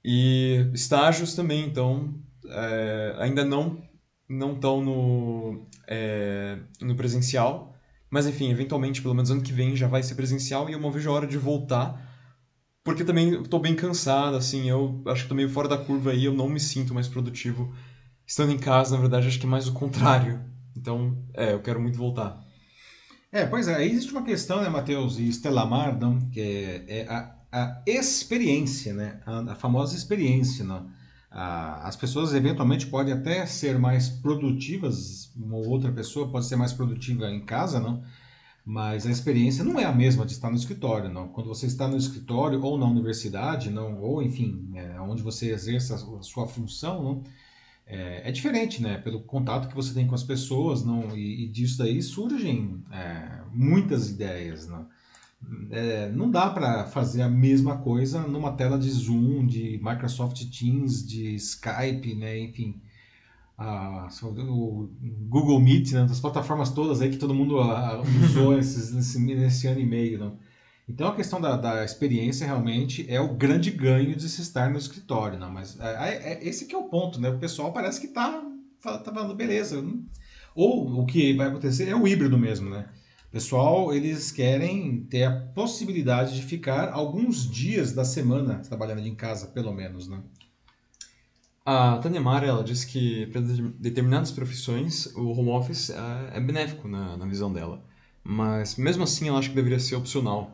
E estágios também, então é, ainda não não estão no, é, no presencial. Mas enfim, eventualmente, pelo menos ano que vem já vai ser presencial e eu não vejo a hora de voltar. Porque também estou bem cansado, assim, eu acho que estou meio fora da curva aí, eu não me sinto mais produtivo estando em casa, na verdade, acho que é mais o contrário. Então, é, eu quero muito voltar.
É, pois é, existe uma questão, né, Matheus e Stella Mardon, que é, é a, a experiência, né, a, a famosa experiência, não? as pessoas eventualmente podem até ser mais produtivas, uma outra pessoa pode ser mais produtiva em casa, não? Mas a experiência não é a mesma de estar no escritório, não. Quando você está no escritório ou na universidade, não, ou enfim, é, onde você exerce a sua função, não, é, é, diferente, né? Pelo contato que você tem com as pessoas, não, e, e disso daí surgem é, muitas ideias, não é, não dá para fazer a mesma coisa numa tela de Zoom, de Microsoft Teams, de Skype, né? enfim, a, o Google Meet, né? das plataformas todas aí que todo mundo a, usou nesse, nesse, nesse, ano e meio. Né? Então a questão da, da, experiência realmente é o grande ganho de se estar no escritório, né? mas é, é, esse que é o ponto, né? o pessoal parece que está tá falando, beleza, ou o que vai acontecer é o híbrido mesmo, né? Pessoal, eles querem ter a possibilidade de ficar alguns dias da semana trabalhando em casa, pelo menos, né?
A Tânia Mara, ela diz que para determinadas profissões o home office é, é benéfico na, na visão dela, mas mesmo assim ela acha que deveria ser opcional.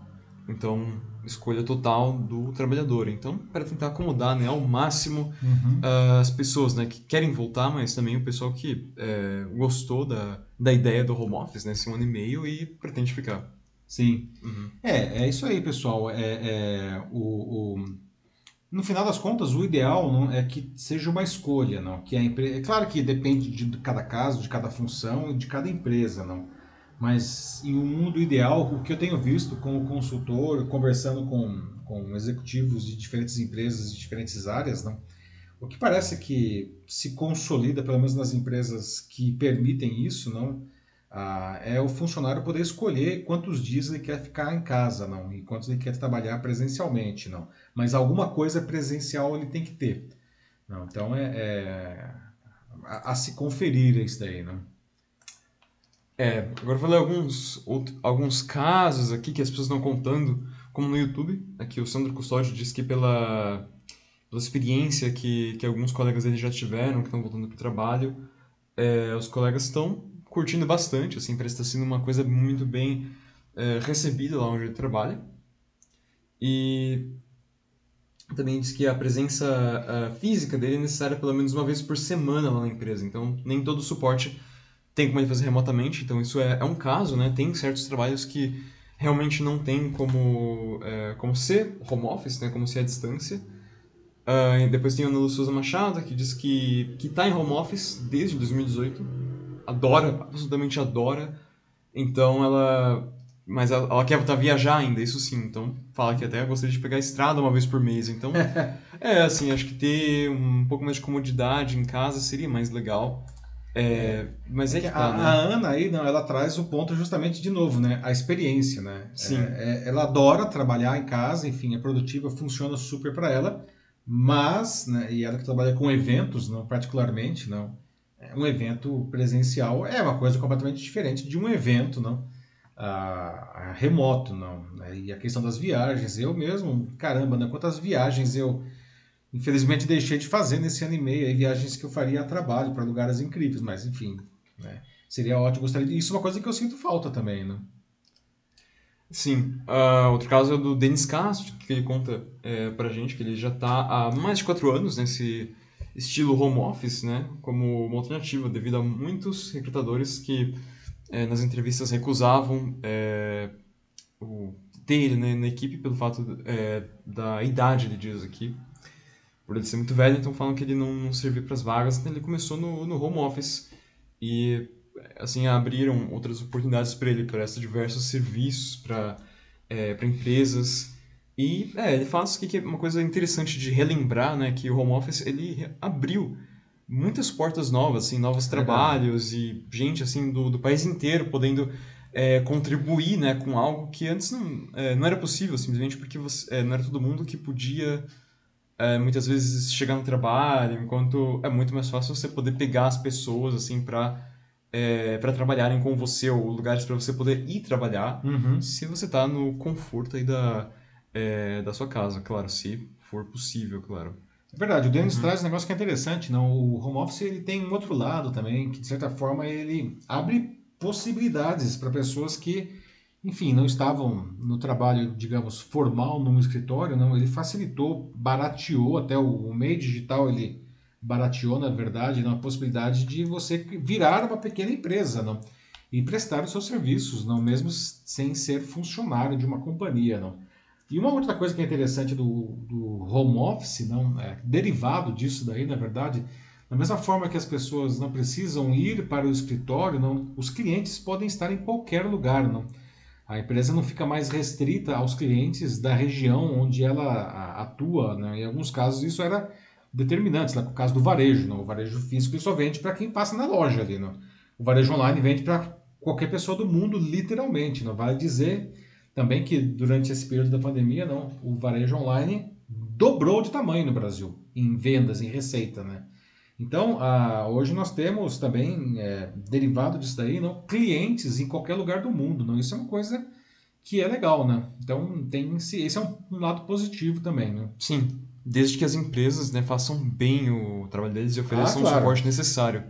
Então, escolha total do trabalhador. Então, para tentar acomodar né, ao máximo uhum. uh, as pessoas né, que querem voltar, mas também o pessoal que é, gostou da, da ideia do home office, né, esse um ano e meio e pretende ficar.
Sim. Uhum. É, é isso aí, pessoal. É, é o, o, No final das contas, o ideal não, é que seja uma escolha, não? Que a empresa. É claro que depende de cada caso, de cada função e de cada empresa, não? Mas em um mundo ideal, o que eu tenho visto como consultor, conversando com, com executivos de diferentes empresas, de diferentes áreas, não? o que parece que se consolida, pelo menos nas empresas que permitem isso, não? Ah, é o funcionário poder escolher quantos dias ele quer ficar em casa, não, e quantos ele quer trabalhar presencialmente, não. Mas alguma coisa presencial ele tem que ter. Não, então é, é a, a, se conferir isso daí, não.
É, agora eu vou ler alguns, outro, alguns casos aqui que as pessoas estão contando, como no YouTube. Aqui o Sandro Custódio diz que pela, pela experiência que, que alguns colegas dele já tiveram, que estão voltando para o trabalho, é, os colegas estão curtindo bastante, assim, parece estar sendo uma coisa muito bem é, recebida lá onde ele trabalha. E também diz que a presença uh, física dele é necessária pelo menos uma vez por semana lá na empresa, então nem todo o suporte tem como ele fazer remotamente, então isso é, é um caso, né? Tem certos trabalhos que realmente não tem como, é, como ser home office, né? Como ser à distância. Uh, depois tem a Ana Souza Machado, que diz que está em home office desde 2018. Adora, absolutamente adora. Então ela... Mas ela, ela quer voltar a viajar ainda, isso sim. Então fala que até gostaria de pegar a estrada uma vez por mês. Então, é assim, acho que ter um pouco mais de comodidade em casa seria mais legal. É, mas é, é que,
que
tá,
a,
né?
a, Ana aí, não, ela traz o ponto justamente de novo, né? A experiência, né?
Sim.
É, é ela adora trabalhar em casa, enfim, é produtiva, funciona super para ela, mas, né, e ela que trabalha com eventos, não particularmente, não, é, um evento presencial é uma coisa completamente diferente de um evento, não, a, a remoto, não. Né? E a questão das viagens, eu mesmo, caramba, né? Quantas viagens eu Infelizmente deixei de fazer nesse ano e meio aí, viagens que eu faria a trabalho para lugares incríveis, mas enfim, né? seria ótimo. Gostaria de... Isso é uma coisa que eu sinto falta também, né?
Sim. Uh, outro caso é do Denis Castro, que ele conta é, pra gente que ele já está há mais de quatro anos nesse estilo home office, né? Como uma alternativa, devido a muitos recrutadores que é, nas entrevistas recusavam é, o ter ele né, na equipe pelo fato é, da idade, ele diz aqui, por ele ser muito velho, então falam que ele não, não serviu para as vagas, então ele começou no, no home office. E assim abriram outras oportunidades para ele, presta diversos serviços para é, para empresas. E é, ele fala que é uma coisa interessante de relembrar, né, que o home office ele abriu muitas portas novas, assim, novos trabalhos e gente assim do, do país inteiro podendo é, contribuir, né, com algo que antes não, é, não era possível, simplesmente porque você, é, não era todo mundo que podia é, muitas vezes chegar no trabalho, enquanto é muito mais fácil você poder pegar as pessoas assim para é, para trabalharem com você ou lugares para você poder ir trabalhar,
uhum.
se você está no conforto aí da é, da sua casa, claro, se for possível, claro.
É verdade, o Denis uhum. traz um negócio que é interessante, não? O home office ele tem um outro lado também, que de certa forma ele abre possibilidades para pessoas que enfim, não estavam no trabalho, digamos, formal num escritório, não, ele facilitou, barateou até o, o meio digital, ele barateou, na verdade, a possibilidade de você virar uma pequena empresa, não, e prestar os seus serviços, não, mesmo sem ser funcionário de uma companhia, não. E uma outra coisa que é interessante do, do home office, não, é, derivado disso daí, na verdade, da mesma forma que as pessoas não precisam ir para o escritório, não, os clientes podem estar em qualquer lugar, não. A empresa não fica mais restrita aos clientes da região onde ela atua. Né? Em alguns casos isso era determinante, no caso do varejo. Não? O varejo físico só vende para quem passa na loja ali. Não? O varejo online vende para qualquer pessoa do mundo, literalmente. Não vale dizer também que durante esse período da pandemia, não, o varejo online dobrou de tamanho no Brasil em vendas, em receita, né? Então, ah, hoje nós temos também, é, derivado disso daí, não, clientes em qualquer lugar do mundo. Não? Isso é uma coisa que é legal, né? Então, tem esse, esse é um, um lado positivo também, né?
Sim, desde que as empresas né, façam bem o trabalho deles e ofereçam ah, claro. o suporte necessário.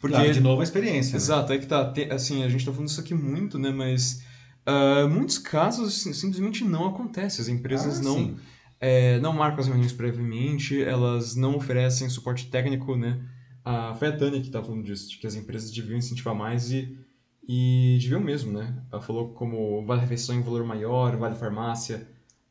Porque, claro, de novo a experiência.
Né? Exato, né? é que tá, assim, a gente está falando isso aqui muito, né? Mas uh, muitos casos simplesmente não acontece. As empresas ah, não... Sim é, não marcam as reuniões previamente, elas não oferecem suporte técnico, né? A, foi a Tânia que estava falando disso, de que as empresas deviam incentivar mais e, e deviam mesmo, né? Ela falou como vale refeição em valor maior, vale farmácia,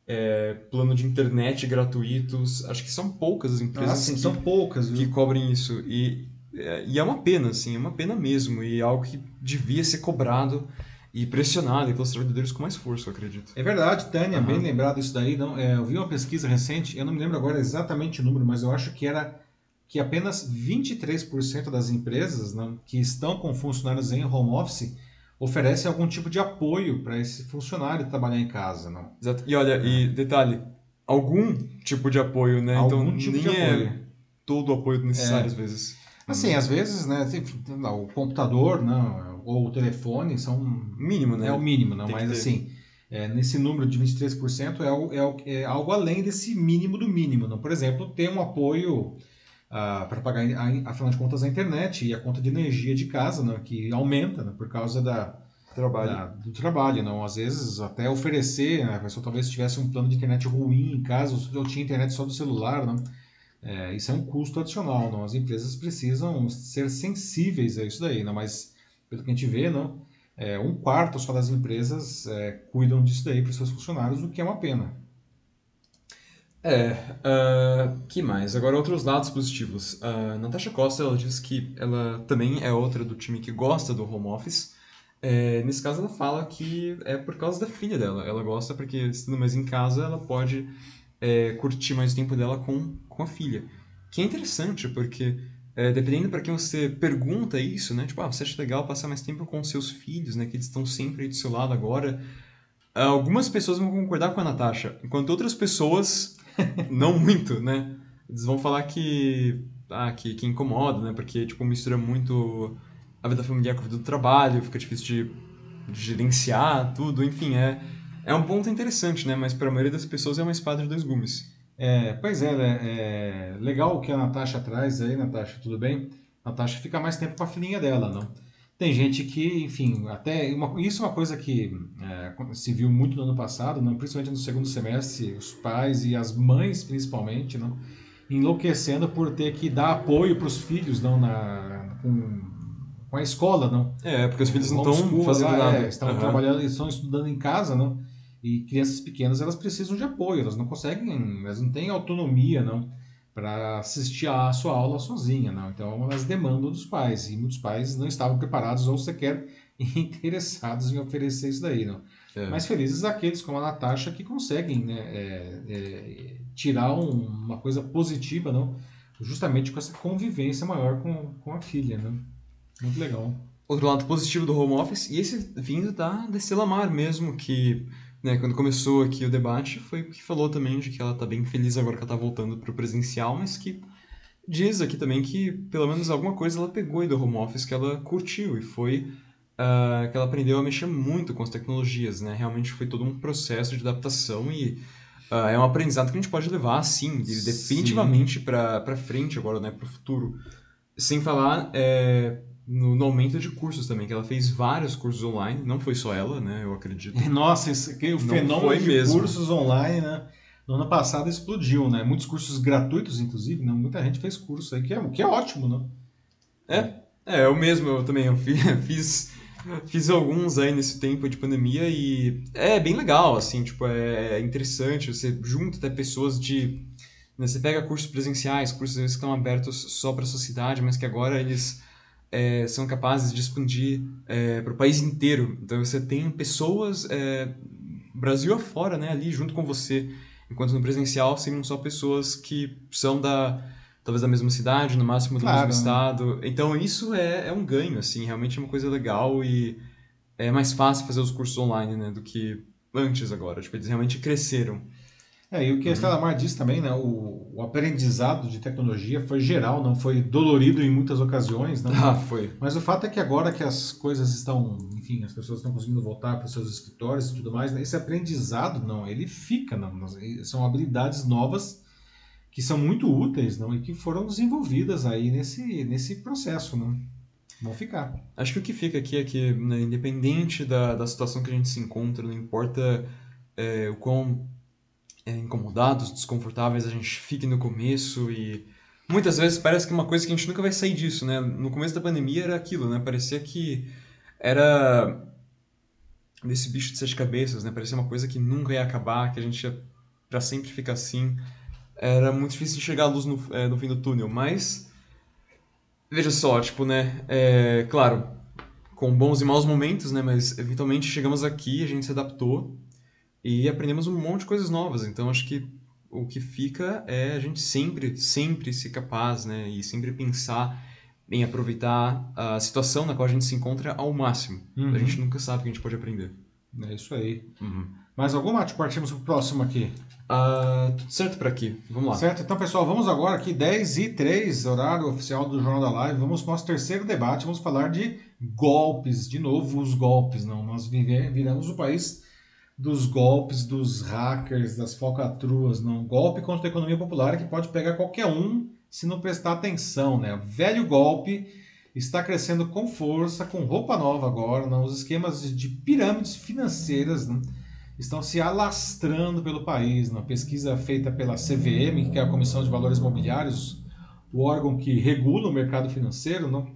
é, plano de internet gratuitos. Acho que são poucas as empresas
ah, sim,
que,
são poucas,
que cobrem isso. E, é, e é uma pena, assim, é uma pena mesmo. E é algo que devia ser cobrado e pressionada pelos trabalhadores com mais força, eu acredito.
É verdade, Tânia,
Aham.
bem lembrado isso daí. Não, é, eu vi uma pesquisa recente, eu não me lembro agora exatamente o número, mas eu acho que era que apenas 23% das empresas não, que estão com funcionários em home office oferecem algum tipo de apoio para esse funcionário trabalhar em casa. Não?
Exato. E olha, e detalhe, algum tipo de apoio, né?
Algum
então
tipo
nem
de apoio.
é todo o apoio necessário
É.
às vezes.
Assim, às vezes, né, enfim, o computador não, ou o telefone são
Mínimo, né?
É o mínimo, não,
Tem
mas assim, é, nesse número de 23% é, o- é, o- é algo além desse mínimo do mínimo. Não? Por exemplo, ter um apoio para pagar, a- afinal de contas, a internet e a conta de energia de casa, não, que aumenta né, por causa da,
Trabalho.
da- do trabalho. Não? Às vezes, até oferecer, né, a pessoa talvez tivesse um plano de internet ruim em casa, ou tinha internet só do celular. Não? É, isso é um custo adicional. Não? As empresas precisam ser sensíveis a isso daí, não? mas pelo que a gente vê, não, é, um quarto só das empresas é, cuidam disso daí para seus funcionários, o que é uma pena.
É, ah, que mais? Agora outros lados positivos. A Natasha Costa, ela diz que ela também é outra do time que gosta do home office. É, nesse caso, ela fala que é por causa da filha dela. Ela gosta porque, estando mais em casa, ela pode é, curtir mais o tempo dela com, com a filha. Que é interessante, porque é, dependendo para quem você pergunta isso, né? Tipo, ah, você acha legal passar mais tempo com seus filhos, né? Que eles estão sempre aí do seu lado agora. Algumas pessoas vão concordar com a Natasha, enquanto outras pessoas não muito, né? Eles vão falar que, ah, que, que incomoda, né? Porque, tipo, mistura muito a vida familiar com a vida do trabalho, fica difícil de, de gerenciar tudo, enfim, é, é um ponto interessante, né? Mas para a maioria das pessoas é uma espada de dois gumes.
É, pois é, né, é legal o que a Natasha traz aí, Natasha, tudo bem? Natasha fica mais tempo com a filhinha dela, não? Tem gente que, enfim, até uma- isso é uma coisa que é, se viu muito no ano passado, não? principalmente no segundo semestre, os pais e as mães principalmente, não? enlouquecendo por ter que dar apoio para os filhos, não, na, com, com a escola, não?
É, porque os filhos não estão fazendo
lá,
nada.
É, estão
Aham.
trabalhando, estão estudando em casa, não? E crianças pequenas elas precisam de apoio, elas não conseguem, elas não têm autonomia, não, para assistir à sua aula sozinha, não. Então elas demandam dos pais e muitos pais não estavam preparados ou sequer interessados em oferecer isso daí, não.
É.
Mas felizes aqueles como a Natasha que conseguem, né, é, é, tirar um- uma coisa positiva, não, justamente com essa convivência maior com, com a filha, né. Muito legal.
outro lado positivo do home office, e esse vindo da, da Estela Mar mesmo, que né, quando começou aqui o debate, foi o que falou também de que ela tá bem feliz agora que ela tá voltando pro presencial, mas que diz aqui também que pelo menos alguma coisa ela pegou aí do home office que ela curtiu, e foi ah, que ela aprendeu a mexer muito com as tecnologias, né? Realmente foi todo um processo de adaptação e ah, é um aprendizado que a gente pode levar,
sim,
definitivamente para para frente agora, né, para o futuro. Sem falar é, no, no aumento de cursos também, que ela fez vários cursos online, não foi só ela, né, eu acredito.
Nossa, esse, que o
Não
fenômeno
foi
de
mesmo.
cursos online, né? No ano passado explodiu, né? Muitos cursos gratuitos, inclusive, né? Muita gente fez curso aí, que é, que é ótimo, né?
É, eu mesmo, eu também, eu fi- fiz, fiz alguns aí nesse tempo de pandemia e é bem legal, assim, tipo, é interessante, você junta até pessoas de... né, você pega cursos presenciais, cursos que estão abertos só para a sociedade, mas que agora eles é, são capazes de expandir para o país inteiro. Então você tem pessoas é, Brasil afora, né, ali junto com você. Enquanto no presencial seriam só pessoas que são da talvez da mesma cidade, no máximo do
Claro,
mesmo estado. Então isso é, é um ganho, assim, realmente é uma coisa legal e é mais fácil fazer os cursos online, né, do que antes agora. Tipo, eles realmente cresceram.
É, e o que a Estela Mar diz também, né? O, o aprendizado de tecnologia foi geral, não foi dolorido em muitas ocasiões, né?
Ah, foi.
Mas o fato é que agora que as coisas estão, enfim, as pessoas estão conseguindo voltar para os seus escritórios e tudo mais, né, esse aprendizado, não, ele fica, não, são habilidades novas que são muito úteis, não, e que foram desenvolvidas aí nesse, nesse processo, não, vão ficar.
Acho que o que fica aqui é que, né, independente da, da situação que a gente se encontra, não importa é, o quão incomodados, desconfortáveis a gente fique no começo e muitas vezes parece que é uma coisa que a gente nunca vai sair disso, né? No começo da pandemia era aquilo, né? Parecia que era desse bicho de sete cabeças, né? Parecia uma coisa que nunca ia acabar, que a gente ia pra sempre ficar assim. Era muito difícil enxergar a luz no, é, no fim do túnel, mas veja só, tipo, né? É, claro, com bons e maus momentos, né? Mas eventualmente chegamos aqui, a gente se adaptou e aprendemos um monte de coisas novas. Então acho que o que fica é a gente sempre, sempre ser capaz, né? E sempre pensar em aproveitar a situação na qual a gente se encontra ao máximo.
Uhum.
A gente nunca sabe o que a gente pode aprender.
É isso aí. Mais alguma? Partimos pro próximo aqui.
Ah, tudo certo por aqui. Vamos lá.
Certo? Então, pessoal, vamos agora aqui, 10 e 3, horário oficial do Jornal da Live. Vamos para o nosso terceiro debate. Vamos falar de golpes. De novo, os golpes. Não, nós vive- viramos o país dos golpes, dos hackers, das falcatruas. Não, golpe contra a economia popular que pode pegar qualquer um se não prestar atenção, né? O velho golpe está crescendo com força, com roupa nova agora. Não? Os esquemas de pirâmides financeiras. Não? estão se alastrando pelo país. Uma pesquisa feita pela CVM, que é a Comissão de Valores Mobiliários, o órgão que regula o mercado financeiro, não,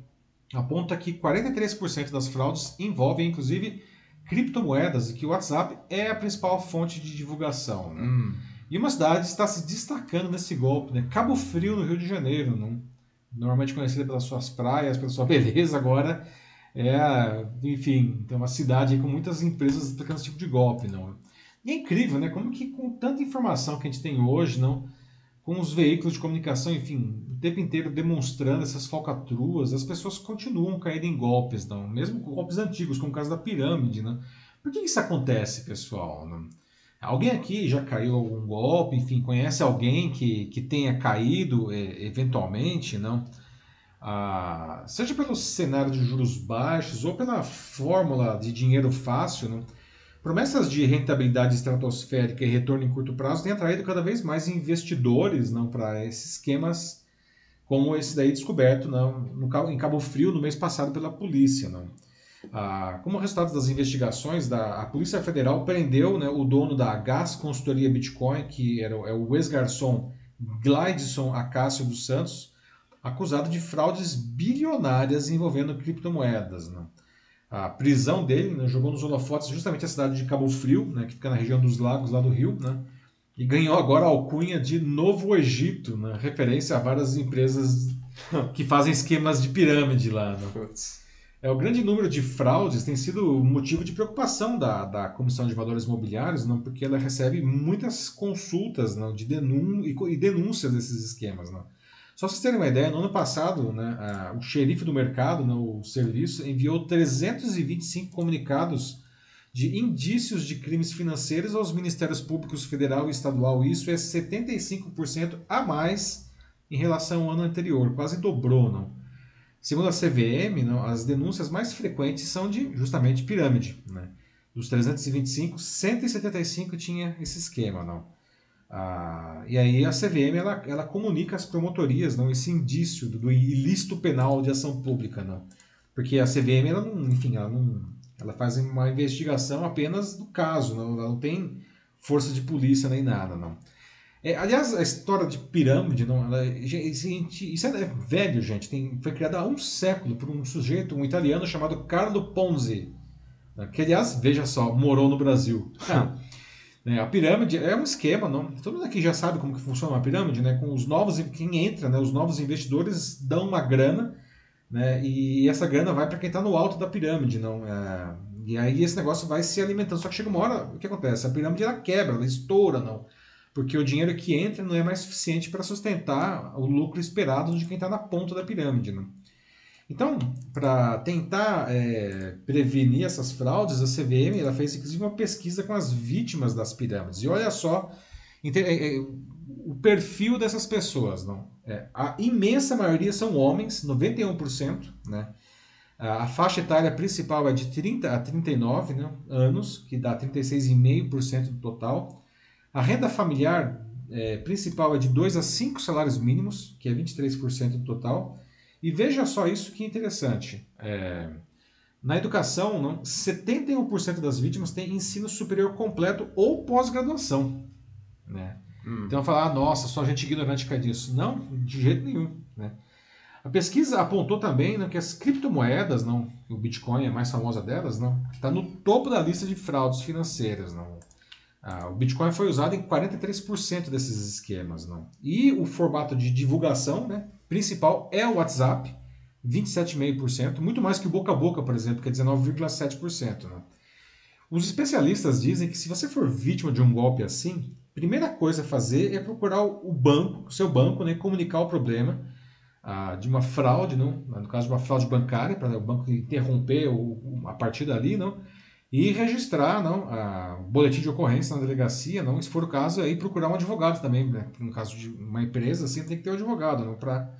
aponta que 43% das fraudes envolvem, inclusive, criptomoedas e que o WhatsApp é a principal fonte de divulgação. né?
Hum.
E uma cidade está se destacando nesse golpe, né? Cabo Frio, no Rio de Janeiro, não? normalmente conhecida pelas suas praias, pela sua beleza, agora é, enfim, tem uma cidade com muitas empresas aplicando esse tipo de golpe, não? E é incrível, né? Como que com tanta informação que a gente tem hoje, não? Com os veículos de comunicação, enfim, o tempo inteiro demonstrando essas falcatruas, as pessoas continuam caindo em golpes, não? Mesmo golpes antigos, como o caso da pirâmide, né? Por que isso acontece, pessoal? Não? Alguém aqui já caiu algum golpe, enfim, conhece alguém que, que tenha caído é, eventualmente, não? Ah, seja pelo cenário de juros baixos ou pela fórmula de dinheiro fácil, não? Promessas de rentabilidade estratosférica e retorno em curto prazo têm atraído cada vez mais investidores não para esses esquemas como esse daí descoberto não, no, em Cabo Frio no mês passado pela polícia. Não? Ah, como resultado das investigações, da, a Polícia Federal prendeu né, o dono da Gas Consultoria Bitcoin, que era, é o ex-garçom Glidson Acácio dos Santos, acusado de fraudes bilionárias envolvendo criptomoedas. Né? A prisão dele né, jogou nos holofotes justamente a cidade de Cabo Frio, né, que fica na região dos lagos lá do Rio, né, e ganhou agora a alcunha de Novo Egito, né, referência a várias empresas que fazem esquemas de pirâmide lá. Né. É, o grande número de fraudes tem sido motivo de preocupação da, da Comissão de Valores Imobiliários, não, porque ela recebe muitas consultas não, de denun e, e denúncias desses esquemas. Não. Só vocês terem uma ideia, no ano passado, né, a- o xerife do mercado, né, o serviço, enviou 325 comunicados de indícios de crimes financeiros aos Ministérios Públicos Federal e Estadual. Isso é 75% a mais em relação ao ano anterior, quase dobrou. Não? Segundo a CVM, não, as denúncias mais frequentes são de justamente pirâmide. Né? Dos 325, 175 tinha esse esquema. Não? Ah, e aí a CVM ela, ela comunica às promotorias não, esse indício do, do ilícito penal de ação pública. Não? Porque a CVM, ela não, enfim, ela, não, ela faz uma investigação apenas do caso, não, ela não tem força de polícia nem nada. Não. É, aliás, a história de pirâmide, não, ela, gente, isso é velho, gente. Tem, foi criada há um século por um sujeito, um italiano chamado Carlo Ponzi. né, Que, aliás, veja só, morou no Brasil. Né, A pirâmide é um esquema, não? Todo mundo aqui já sabe como que funciona uma pirâmide, né? Com os novos, quem entra, né? Os novos investidores dão uma grana, né? E essa grana vai para quem está no alto da pirâmide, não? É, e aí esse negócio vai se alimentando. Só que chega uma hora, o que acontece? A pirâmide ela quebra, ela estoura, não? Porque o dinheiro que entra não é mais suficiente para sustentar o lucro esperado de quem está na ponta da pirâmide, não? Então, para tentar é, prevenir essas fraudes, a CVM ela fez inclusive uma pesquisa com as vítimas das pirâmides. E olha só é, é, o perfil dessas pessoas. Não? É, a imensa maioria são homens, 91%. Né? A faixa etária principal é de 30 a 39 né, anos, que dá 36,5% do total. A renda familiar é, principal é de 2 a 5 salários mínimos, que é 23% do total. E veja só isso que interessante. É, na educação, não, 71% das vítimas têm ensino superior completo ou pós-graduação. Né?
Hum.
Então falar, ah, nossa, só gente ignorante cai disso. Não, de jeito nenhum. Né? A pesquisa apontou também né, que as criptomoedas, não, o Bitcoin é a mais famosa delas, não, está no topo da lista de fraudes financeiras. Não. Ah, o Bitcoin foi usado em 43% desses esquemas. Não. E o formato de divulgação né, principal é o WhatsApp, 27,5%, muito mais que o boca a boca, por exemplo, que é 19,7%. Né? Os especialistas dizem que se você for vítima de um golpe assim, a primeira coisa a fazer é procurar o banco, o seu banco, né, comunicar o problema ah, de uma fraude, não? no caso de uma fraude bancária, para o banco interromper o, a partir dali, não? E registrar não, a boletim de ocorrência na delegacia, não, se for o caso, aí procurar um advogado também, né? no caso de uma empresa, assim, tem que ter um advogado, não, para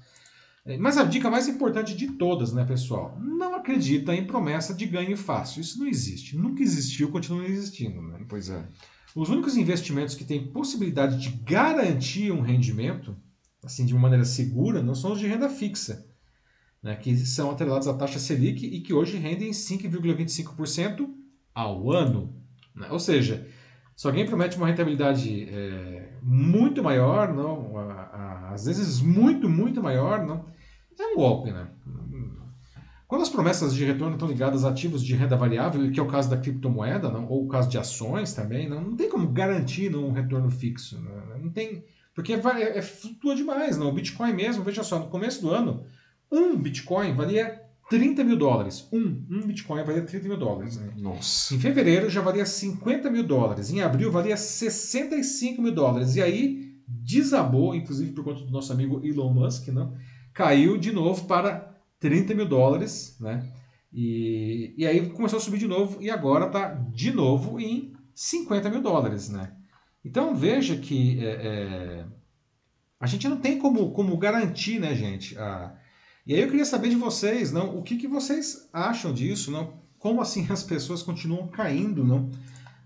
é, mas a dica mais importante de todas, né, pessoal? Não acredita em promessa de ganho fácil. Isso não existe. Nunca existiu, continua existindo. Né?
Pois é.
Os únicos investimentos que têm possibilidade de garantir um rendimento, assim, de uma maneira segura, não são os de renda fixa, né, que são atrelados à taxa Selic e que hoje rendem 5,25% ao ano. Né? Ou seja, se alguém promete uma rentabilidade é, muito maior, não, a, a, às vezes muito, muito maior, não, é um golpe, né? Quando as promessas de retorno estão ligadas a ativos de renda variável, que é o caso da criptomoeda, não, ou o caso de ações também, não, não tem como garantir não, um retorno fixo. Né? Não tem, porque vai, é, flutua demais. Não? O Bitcoin mesmo, veja só, no começo do ano, um Bitcoin valia 30 mil dólares. Um, um Bitcoin valia 30 mil dólares. Né?
Nossa.
Em fevereiro já valia 50 mil dólares. Em abril valia 65 mil dólares. E aí desabou, inclusive por conta do nosso amigo Elon Musk, não? caiu de novo para 30 mil dólares, né? E, e aí começou a subir de novo e agora está de novo em 50 mil dólares, né? Então veja que é, é, a gente não tem como, como garantir, né, gente? A, e aí eu queria saber de vocês, não? O que, que vocês acham disso, não? Como assim as pessoas continuam caindo, não?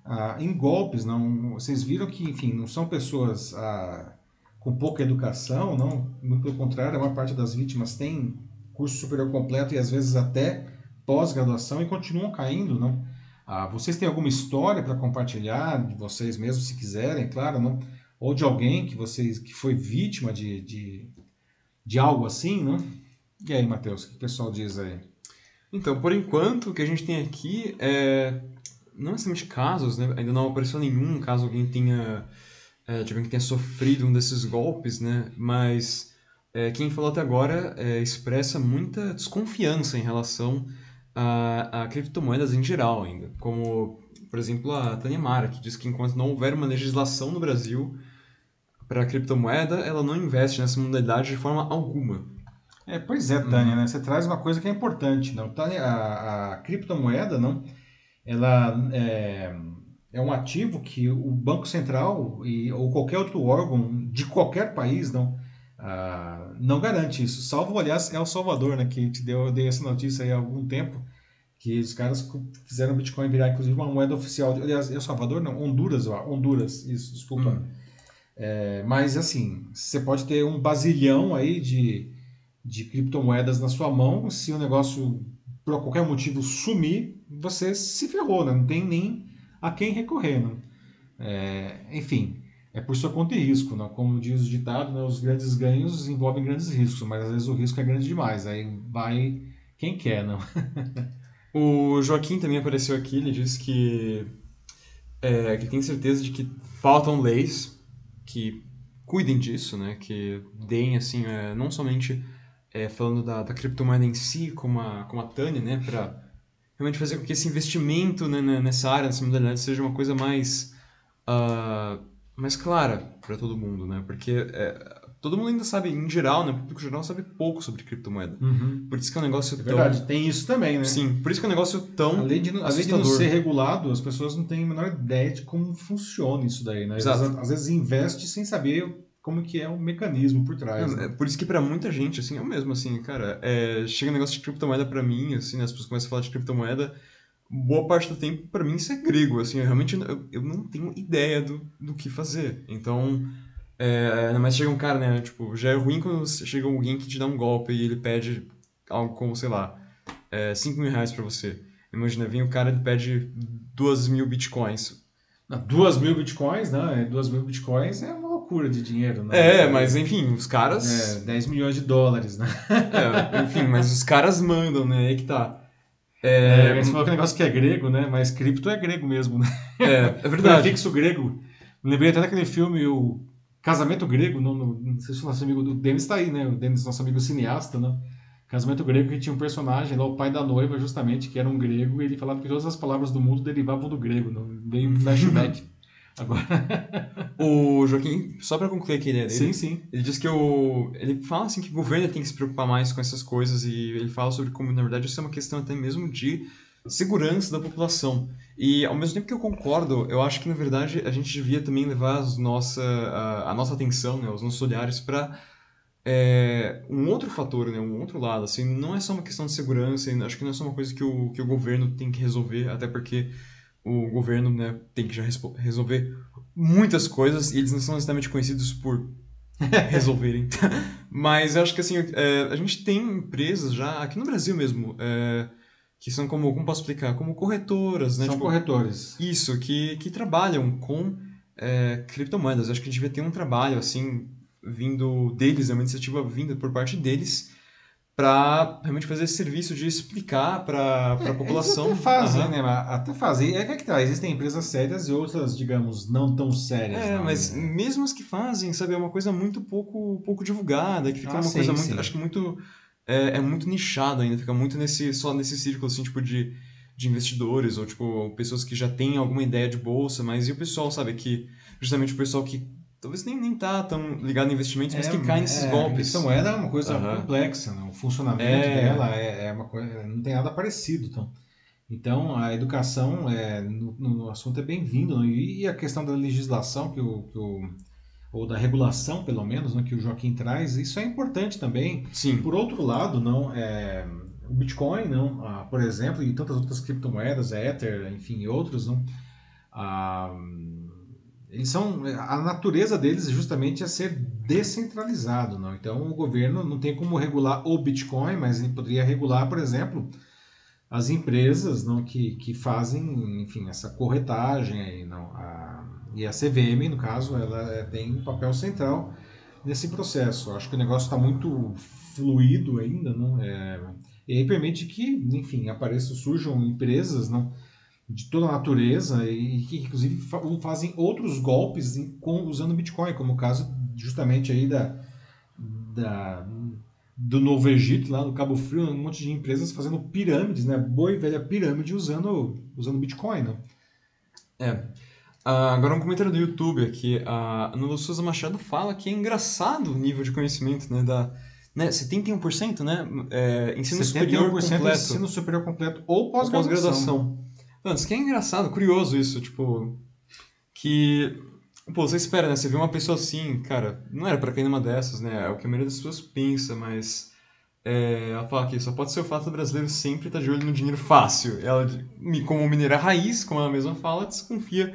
Ah, em golpes, não? Vocês viram que, enfim, não são pessoas ah, com pouca educação, não. Muito pelo contrário, a maior parte das vítimas tem curso superior completo e às vezes até pós-graduação e continuam caindo, não. Ah, vocês têm alguma história para compartilhar de vocês mesmos, se quiserem, claro, não? Ou de alguém que vocês que foi vítima de, de, de algo assim, não? E aí, Matheus, o que o pessoal diz aí?
Então, por enquanto, o que a gente tem aqui é não necessariamente casos, né? Ainda não apareceu nenhum caso alguém tenha é, de alguém que tenha sofrido um desses golpes, né? Mas é, quem falou até agora é, expressa muita desconfiança em relação a, a, criptomoedas em geral ainda. Como, por exemplo, a Tânia Mara, que diz que enquanto não houver uma legislação no Brasil para a criptomoeda, ela não investe nessa modalidade de forma alguma.
É, pois é, Tânia, né? Você traz uma coisa que é importante, não? Tânia, a, a criptomoeda, não? Ela é, é um ativo que o Banco Central e, ou qualquer outro órgão de qualquer país não, ah, não garante isso. Salvo, aliás, é o Salvador, né, que te deu, dei essa notícia aí há algum tempo, que os caras fizeram o Bitcoin virar, inclusive, uma moeda oficial. De, aliás, é o Salvador? Não, Honduras, ó, Honduras, isso, desculpa. Hum. É, mas, assim, você pode ter um basilhão aí de, de criptomoedas na sua mão, se o negócio, por qualquer motivo, sumir, você se ferrou, né? Não tem nem a quem recorrer. Né? É, enfim, é por sua conta e risco. Né? Como diz o ditado, né? os grandes ganhos envolvem grandes riscos, mas às vezes o risco é grande demais. Aí vai quem quer, não?
o Joaquim também apareceu aqui, ele disse que, é, que tem certeza de que faltam leis que cuidem disso, né? que deem, assim, é, não somente é, falando da, da criptomoeda em si, como a, como a Tânia, né? para realmente fazer com que esse investimento né, nessa área, nessa modalidade, seja uma coisa mais, uh, mais clara para todo mundo, né? Porque é, todo mundo ainda sabe, em geral, né? O público geral sabe pouco sobre criptomoeda.
Uhum.
Por isso que é um negócio
é
tão...
verdade, tem isso também, né?
Sim, por isso que é um negócio tão
Além de, além de não ser regulado, as pessoas não têm a menor ideia de como funciona isso daí, né?
Exato.
Às, às vezes investe sem saber como que é o mecanismo por trás.
Não,
né?
é por isso que para muita gente, assim, é o mesmo, assim, cara, é, chega um negócio de criptomoeda para mim, assim, né, as pessoas começam a falar de criptomoeda, boa parte do tempo para mim isso é grego, assim, eu realmente eu, eu não tenho ideia do, do que fazer. Então, é, ainda mais chega um cara, né, tipo, já é ruim quando chega alguém que te dá um golpe e ele pede algo como, sei lá, é, 5 mil reais pra você. Imagina, vem o cara e pede 2 mil bitcoins.
Não, 2 mil bitcoins, né? 2 mil bitcoins é uma loucura de dinheiro, né?
É, mas enfim, os caras.
É, 10 milhões de dólares, né?
É, enfim, mas os caras mandam, né? Aí que tá.
É, é, você falou que o negócio que é grego, né? Mas cripto é grego mesmo, né?
É, é verdade.
fixo grego. lembrei até daquele filme, o Casamento Grego, não, não, não sei se o nosso amigo do Denis está aí, né? O Denis, nosso amigo cineasta, né? Casamento grego que tinha um personagem lá, o pai da noiva, justamente, que era um grego, e ele falava que todas as palavras do mundo derivavam do grego. Não? Veio um flashback. Agora.
o Joaquim, só para concluir aqui a ideia
Sim, sim.
ele diz que o. Ele fala assim que o governo tem que se preocupar mais com essas coisas e ele fala sobre como, na verdade, isso é uma questão até mesmo de segurança da população. E ao mesmo tempo que eu concordo, eu acho que na verdade a gente devia também levar as nossa, a, a nossa atenção, né, os nossos olhares para é, um outro fator, né, um outro lado. Assim, não é só uma questão de segurança, acho que não é só uma coisa que o, que o governo tem que resolver, até porque o governo né, tem que já resolver muitas coisas e eles não são necessariamente conhecidos por resolverem. Mas eu acho que assim, é, a gente tem empresas já, aqui no Brasil mesmo, é, que são como, como posso explicar, como corretoras, né?
São
tipo,
corretores.
Isso, que, que trabalham com é, criptomoedas. Eu acho que a gente devia ter um trabalho, assim, vindo deles, é uma iniciativa vinda por parte deles, para realmente fazer esse serviço de explicar para a
É,
população.
Eles até fazem,
Aham.
né? Até fazem. É que, é que tá, existem empresas sérias e outras, digamos, não tão sérias.
É,
não,
mas
né?
mesmo as que fazem, sabe, é uma coisa muito pouco, pouco divulgada, que fica
Ah,
uma
sim,
coisa muito,
sim.
acho que muito, é, é muito nichado ainda, fica muito nesse, só nesse círculo, assim, tipo, de, de investidores, ou, tipo, pessoas que já têm alguma ideia de bolsa, mas e o pessoal, sabe, que, justamente o pessoal que talvez nem, nem tá tão ligado em investimentos, mas que cai nesses
é,
golpes.
A criptomoeda é uma coisa
Aham.
complexa, né? o funcionamento
É.
dela é, é uma coisa, não tem nada parecido. Então, então a educação é, no, no assunto é bem-vindo. né? E, e a questão da legislação, que o, que o, ou da regulação, pelo menos, né, que o Joaquim traz, isso é importante também.
Sim,
Por outro lado, não é, o Bitcoin, não, ah, por exemplo, e tantas outras criptomoedas, a Ether, enfim, e outros, não, ah, eles são a natureza deles justamente é ser descentralizado, não. Então o governo não tem como regular o Bitcoin, mas ele poderia regular, por exemplo, as empresas, não que, que fazem, enfim, essa corretagem não. A, e a CVM, no caso, ela é, tem um papel central nesse processo. Eu acho que o negócio está muito fluido ainda, não? É, e aí permite que, enfim, apareçam, surjam empresas, não? De toda a natureza e que inclusive fa- fazem outros golpes com, usando Bitcoin, como o caso justamente aí da, da do Novo Egito, lá no Cabo Frio, um monte de empresas fazendo pirâmides, né? Boa e velha pirâmide usando, usando Bitcoin, né?
é. Ah, agora um comentário do YouTube aqui, a Ana Lu Souza Machado fala que é engraçado o nível de conhecimento, né, da... Né, 71%, né? É, ensino superior
71%
completo.
ensino superior completo ou pós-graduação.
pós-graduação. Mano, isso que é engraçado, curioso isso, tipo. Que. Pô, você espera, né? Você vê uma pessoa assim, cara, não era pra cair numa dessas, né? É o que a maioria das pessoas pensa, mas. É, ela fala que só pode ser o fato do brasileiro sempre estar de olho no dinheiro fácil. Ela, como mineira raiz, como ela mesma fala, desconfia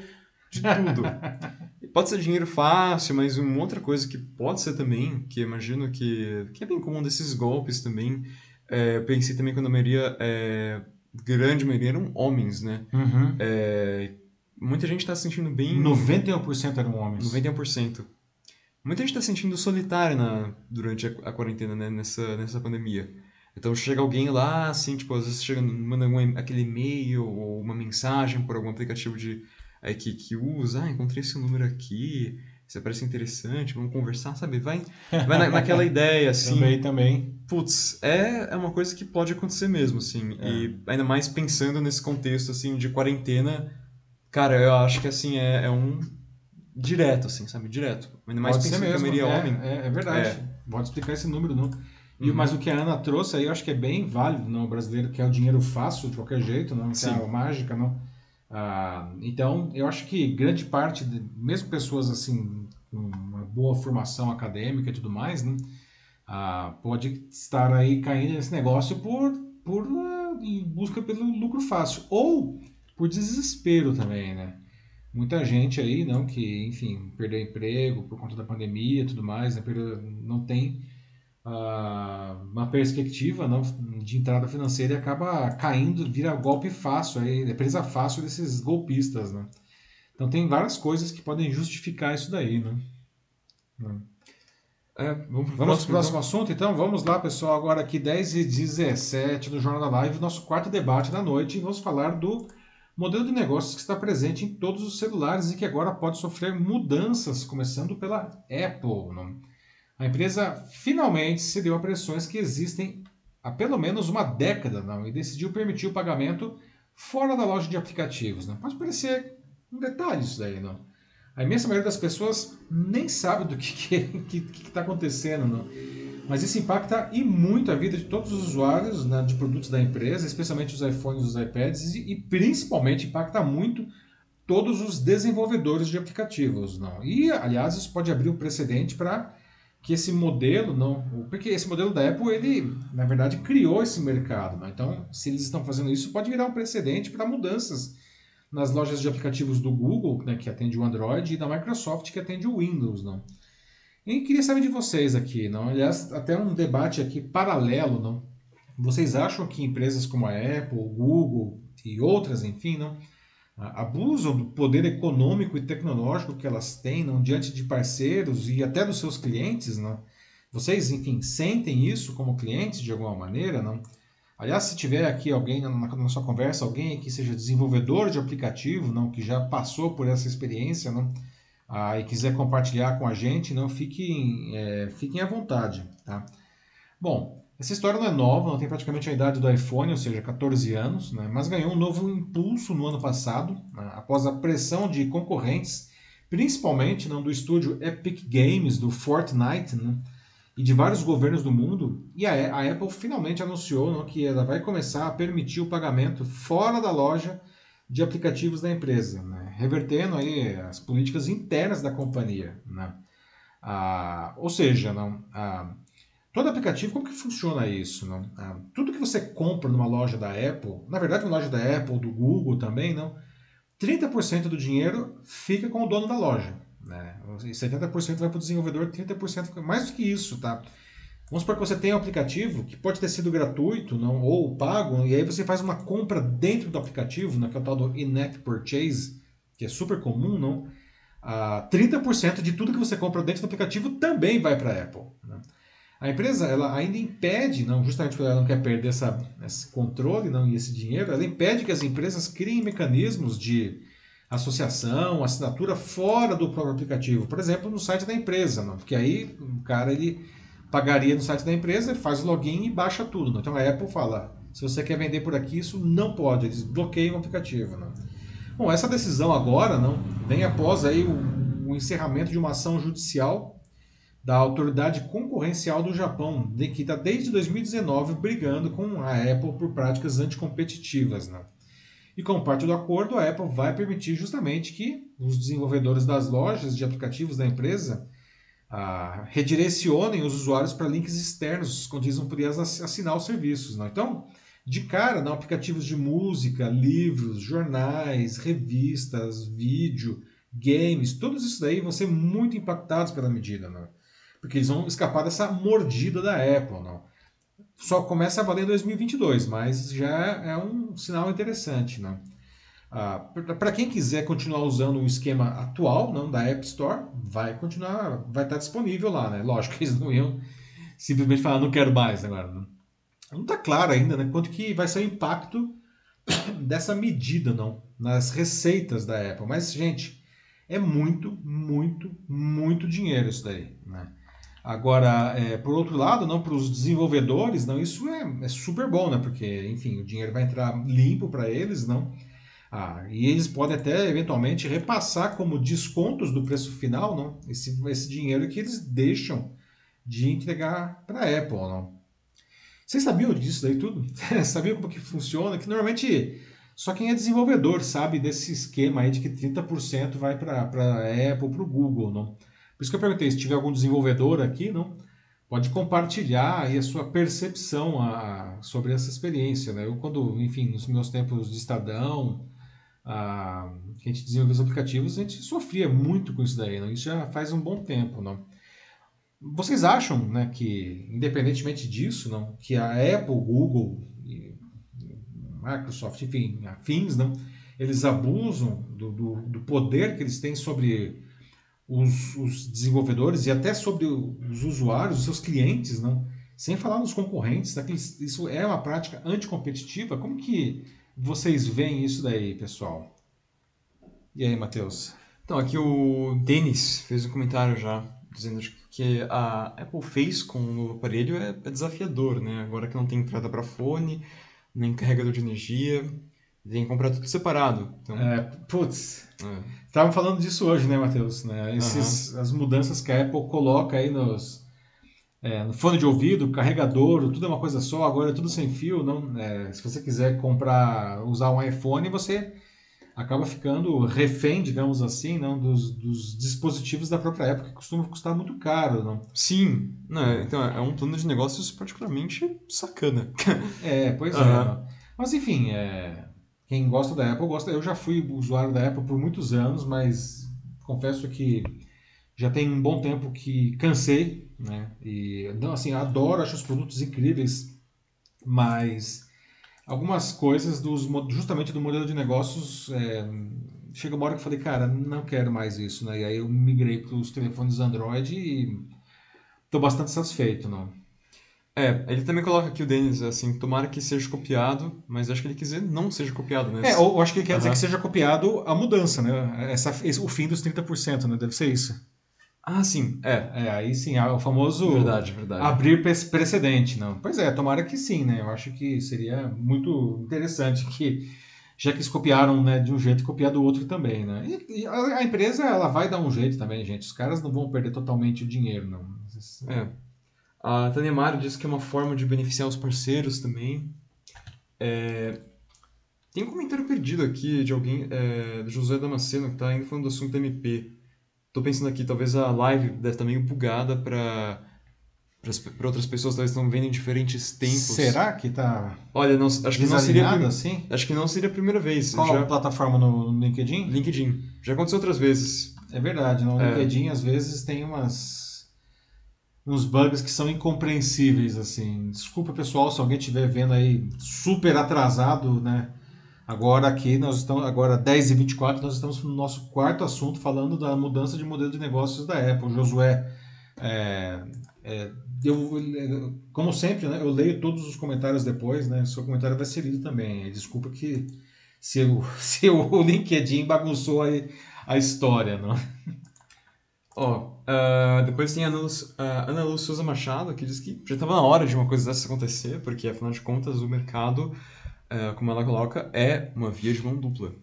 de tudo. Pode ser dinheiro fácil, mas uma outra coisa que pode ser também, que imagino que, que é bem comum desses golpes também, é, eu pensei também quando a maioria, é, grande maioria eram homens, né?
Uhum.
É, muita gente está se sentindo bem...
91% eram homens.
91%. Muita gente está se sentindo solitária na, durante a, a quarentena, né? Nessa, nessa pandemia. Então chega alguém lá, assim, tipo, às vezes chega, manda aquele e-mail ou uma mensagem por algum aplicativo de, aí, que, que usa, ah, encontrei esse número aqui, isso parece interessante, vamos conversar, sabe? Vai, vai na, naquela ideia, assim,
Também, também.
Putz, é, é uma coisa que pode acontecer mesmo, assim.
É.
E ainda mais pensando nesse contexto, assim, de quarentena, cara, eu acho que, assim, é, é um direto, assim, sabe? Direto. Ainda mais
Pode
pensando que a
mesmo.
maioria é
é,
homem.
É, é verdade.
É.
Pode explicar esse número, não. E,
Uhum.
Mas o que a Ana trouxe aí, eu acho que é bem válido, não? O brasileiro quer o dinheiro fácil, de qualquer jeito, não quer
Sim.
a mágica, não. Ah, então, eu acho que grande parte, de, mesmo pessoas assim, com uma boa formação acadêmica e tudo mais, né? Ah, pode estar aí caindo nesse negócio por, por ah, em busca pelo lucro fácil. Ou por desespero também, né? Muita gente aí, não, que, enfim, perdeu emprego por conta da pandemia e tudo mais, né? Perdeu, não tem uma perspectiva não, de entrada financeira e acaba caindo, vira golpe fácil, aí, é presa fácil desses golpistas, né? Então tem várias coisas que podem justificar isso daí, né?
É, vamos pro
Vamos para o próximo
então?
assunto, então? Vamos lá, pessoal. Agora aqui, 10 e 17 no Jornal da Live, nosso quarto debate da noite. E vamos falar do modelo de negócios que está presente em todos os celulares e que agora pode sofrer mudanças, começando pela Apple. Não? A empresa finalmente cedeu a pressões que existem há pelo menos uma década não, e decidiu permitir o pagamento fora da loja de aplicativos. Não. Pode parecer um detalhe isso daí, não. A imensa maioria das pessoas nem sabe do que está que, que, que tá acontecendo, não. Mas isso impacta e muito a vida de todos os usuários né, de produtos da empresa, especialmente os iPhones e os iPads, e, e, principalmente impacta muito todos os desenvolvedores de aplicativos. Não? E, aliás, isso pode abrir um precedente para que esse modelo não, porque esse modelo da Apple ele na verdade criou esse mercado, né? então se eles estão fazendo isso pode virar um precedente para mudanças nas lojas de aplicativos do Google, né, que atende o Android, e da Microsoft que atende o Windows, não. E queria saber de vocês aqui, não? Aliás, até um debate aqui paralelo, não? Vocês acham que empresas como a Apple, Google e outras, enfim, não, abusam do poder econômico e tecnológico que elas têm não, diante de parceiros e até dos seus clientes, não? Vocês, enfim, sentem isso como clientes de alguma maneira, não? Aliás, se tiver aqui alguém na, na sua conversa, alguém que seja desenvolvedor de aplicativo, não, que já passou por essa experiência, não, ah, e quiser compartilhar com a gente, não, fiquem, é, fiquem à vontade, tá? Bom, essa história não é nova, não tem praticamente a idade do iPhone, ou seja, 14 anos, né? mas ganhou um novo impulso no ano passado, né? após a pressão de concorrentes, principalmente não, do estúdio Epic Games, do Fortnite, né? e de vários governos do mundo. E a, a Apple finalmente anunciou não, que ela vai começar a permitir o pagamento fora da loja de aplicativos da empresa, né? revertendo aí as políticas internas da companhia. Né? Ah, ou seja, não, ah, Todo aplicativo, como que funciona isso? Não? Ah, tudo que você compra numa loja da Apple, na verdade uma loja da Apple, do Google também, não, 30% do dinheiro fica com o dono da loja. Né? E 70% vai para o desenvolvedor, 30% fica mais do que isso, tá? Vamos supor que você tem um aplicativo que pode ter sido gratuito não, ou pago, e aí você faz uma compra dentro do aplicativo, né, que é o tal do in-app purchase, que é super comum, não? Ah, 30% de tudo que você compra dentro do aplicativo também vai para a Apple. Né? A empresa ela ainda impede, não, justamente porque ela não quer perder essa, esse controle não, e esse dinheiro, ela impede que as empresas criem mecanismos de associação, assinatura fora do próprio aplicativo. Por exemplo, no site da empresa, não, porque aí o cara ele pagaria no site da empresa, faz o login e baixa tudo. Não. Então a Apple fala, se você quer vender por aqui, isso não pode, eles bloqueiam o aplicativo. Não. Bom, essa decisão agora não vem após aí o, o encerramento de uma ação judicial da Autoridade Concorrencial do Japão, de que está desde 2019 brigando com a Apple por práticas anticompetitivas. Né? E como parte do acordo, a Apple vai permitir justamente que os desenvolvedores das lojas de aplicativos da empresa ah, redirecionem os usuários para links externos, quando eles não podiam assinar os serviços. Né? Então, de cara, não, aplicativos de música, livros, jornais, revistas, vídeo, games, todos isso daí vão ser muito impactados pela medida. Né? Porque eles vão escapar dessa mordida da Apple. Não. Só começa a valer em 2022, mas já é um sinal interessante. Não. Ah, para quem quiser continuar usando o esquema atual não, da App Store, vai continuar, vai estar disponível lá. Né? Lógico que eles não iam simplesmente falar não quero mais agora. Não está claro ainda né, quanto que vai ser o impacto dessa medida não, nas receitas da Apple. Mas, gente, é muito, muito, muito dinheiro isso daí. Né? Agora, é, por outro lado, não para os desenvolvedores, não isso é, é, super bom, né? Porque, enfim, o dinheiro vai entrar limpo para eles, não? Ah, e eles podem até eventualmente repassar como descontos do preço final, não? Esse, esse dinheiro que eles deixam de entregar para a Apple, não? Vocês sabiam disso daí tudo? sabiam como que funciona? Que normalmente só quem é desenvolvedor sabe desse esquema aí de que 30% vai para a Apple, para o Google, não? Por isso que eu perguntei, se tiver algum desenvolvedor aqui, não, pode compartilhar aí a sua percepção a, sobre essa experiência. Né? Eu, quando, enfim, nos meus tempos de Estadão, a, que a gente desenvolveu os aplicativos, a gente sofria muito com isso daí. Não? Isso já faz um bom tempo. Não? Vocês acham né, que, independentemente disso, não, que a Apple, Google, Microsoft, enfim, afins, não, eles abusam do, do, do poder que eles têm sobre os, os desenvolvedores e até sobre os usuários, os seus clientes, não? sem falar nos concorrentes, né? isso é uma prática anticompetitiva. Como que vocês veem isso daí, pessoal? E aí, Matheus?
Então, aqui o Denis fez um comentário já, dizendo que a Apple fez com o novo aparelho é, é desafiador, né? Agora que não tem entrada para fone, nem carregador de energia, tem que comprar tudo separado. Então,
É, putz,
é.
estavam falando disso hoje, né, Matheus? Né? Esses, As mudanças que a Apple coloca aí nos, é, no fone de ouvido, carregador, tudo é uma coisa só, agora é tudo sem fio. Não, é, se você quiser comprar, usar um iPhone, você acaba ficando refém, digamos assim, não, dos, dos dispositivos da própria Apple, que costuma custar muito caro. Não?
Sim, né? então é um plano de negócios particularmente sacana.
É, pois é.
Aham.
não. Mas enfim, é, quem gosta da Apple gosta. Eu já fui usuário da Apple por muitos anos, mas confesso que já tem um bom tempo que cansei, né? E não, assim, adoro, acho os produtos incríveis, mas algumas coisas dos justamente do modelo de negócios é, chega uma hora que eu falei, cara, não quero mais isso, né? E aí eu migrei para os telefones Android e estou bastante satisfeito, não?
É, ele também coloca aqui o Denis, assim, tomara que seja copiado, mas acho que ele quer dizer não seja copiado, né?
É, ou eu acho que ele quer dizer
Aham.
que seja copiado a mudança, né? Essa, esse- o fim dos 30%, né? Deve ser isso.
Ah, sim, é.
É, aí sim, é o famoso
Verdade, verdade.
abrir pre- precedente, não. Pois é, tomara que sim, né? Eu acho que seria muito interessante que, já que eles copiaram né, de um jeito, copiar do outro também, né? E, e a, a empresa, ela vai dar um jeito também, gente. Os caras não vão perder totalmente o dinheiro, não.
É. A Tânia Mário diz que é uma forma de beneficiar os parceiros também. É, Tem um comentário perdido aqui de alguém, é, do José Damasceno, que tá ainda falando do assunto MP. Tô pensando aqui, talvez a live deve estar meio bugada para para outras pessoas, talvez estão vendo em diferentes tempos.
Será que tá
Olha, não, acho que não seria
assim?
acho que não seria a primeira vez.
Qual
Já
a plataforma no, no LinkedIn?
LinkedIn. Já aconteceu outras vezes.
É verdade, no
É.
LinkedIn às vezes tem umas uns bugs que são incompreensíveis assim. Desculpa pessoal se alguém estiver vendo aí super atrasado, né? Agora aqui nós estamos agora 10 e 24 nós estamos no nosso quarto assunto falando da mudança de modelo de negócios da Apple. Josué, é, é, eu, como sempre, né, eu leio todos os comentários depois, né? Seu comentário vai ser lido também. Desculpa que se o, se o LinkedIn bagunçou aí a história, não?
Ó, ah, depois tem a Ana, Lu, a Ana Souza Machado, que diz que já estava na hora de uma coisa dessa acontecer, porque afinal de contas o mercado, ah, como ela coloca, é uma via de mão dupla.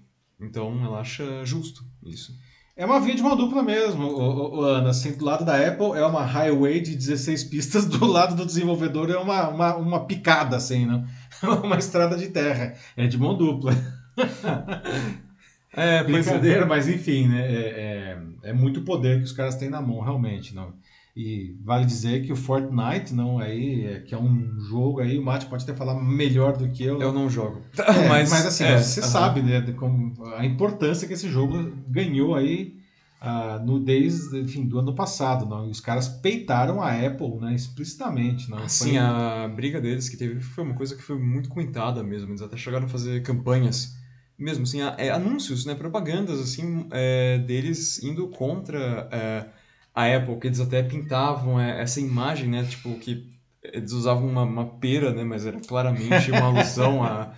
Então ela acha justo isso.
É uma via de mão dupla mesmo, ô, ô, Ana. Assim, do lado da Apple é uma highway de 16 pistas, do lado do desenvolvedor é uma, uma, uma picada, assim, né? uma estrada de terra. É de mão dupla.
É, pois é.
Brincadeira, mas enfim, né? É, é, é muito poder que os caras têm na mão, realmente. Não? E vale dizer que o Fortnite, não, aí, é, que é um jogo aí, o Mate pode até falar melhor do que eu.
Eu não jogo.
É, mas, assim,
é,
você
aham.
sabe, né, de como, a importância que esse jogo ganhou aí ah, no desde, enfim, do ano passado, não? E os caras peitaram a Apple, né, explicitamente, não?
Sim,
Foi-
a briga deles que teve foi uma coisa que foi muito comentada mesmo. Eles até chegaram a fazer campanhas, mesmo assim, é, anúncios, né, propagandas assim é, deles indo contra é, a Apple, que eles até pintavam é, essa imagem, né, tipo que eles usavam uma, uma pera, né, mas era claramente uma alusão a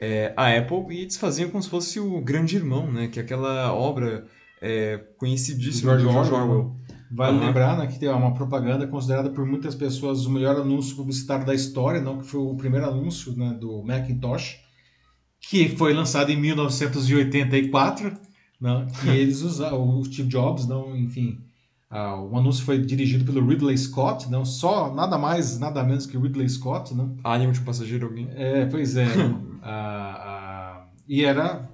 é, a Apple e eles faziam como se fosse o Grande Irmão, né, que é aquela obra é, conhecidíssima
Do George Orwell. Vale
Aham.
lembrar né, que tem uma propaganda considerada por muitas pessoas o melhor anúncio publicitário da história, não que foi o primeiro anúncio né, do Macintosh, que foi lançado em 1984, não, que eles usaram, o Steve Jobs, não, enfim, ah, o anúncio foi dirigido pelo Ridley Scott, não só nada mais, nada menos que Ridley Scott, não,
Ânimo de passageiro alguém.
é, pois é. Ah, e era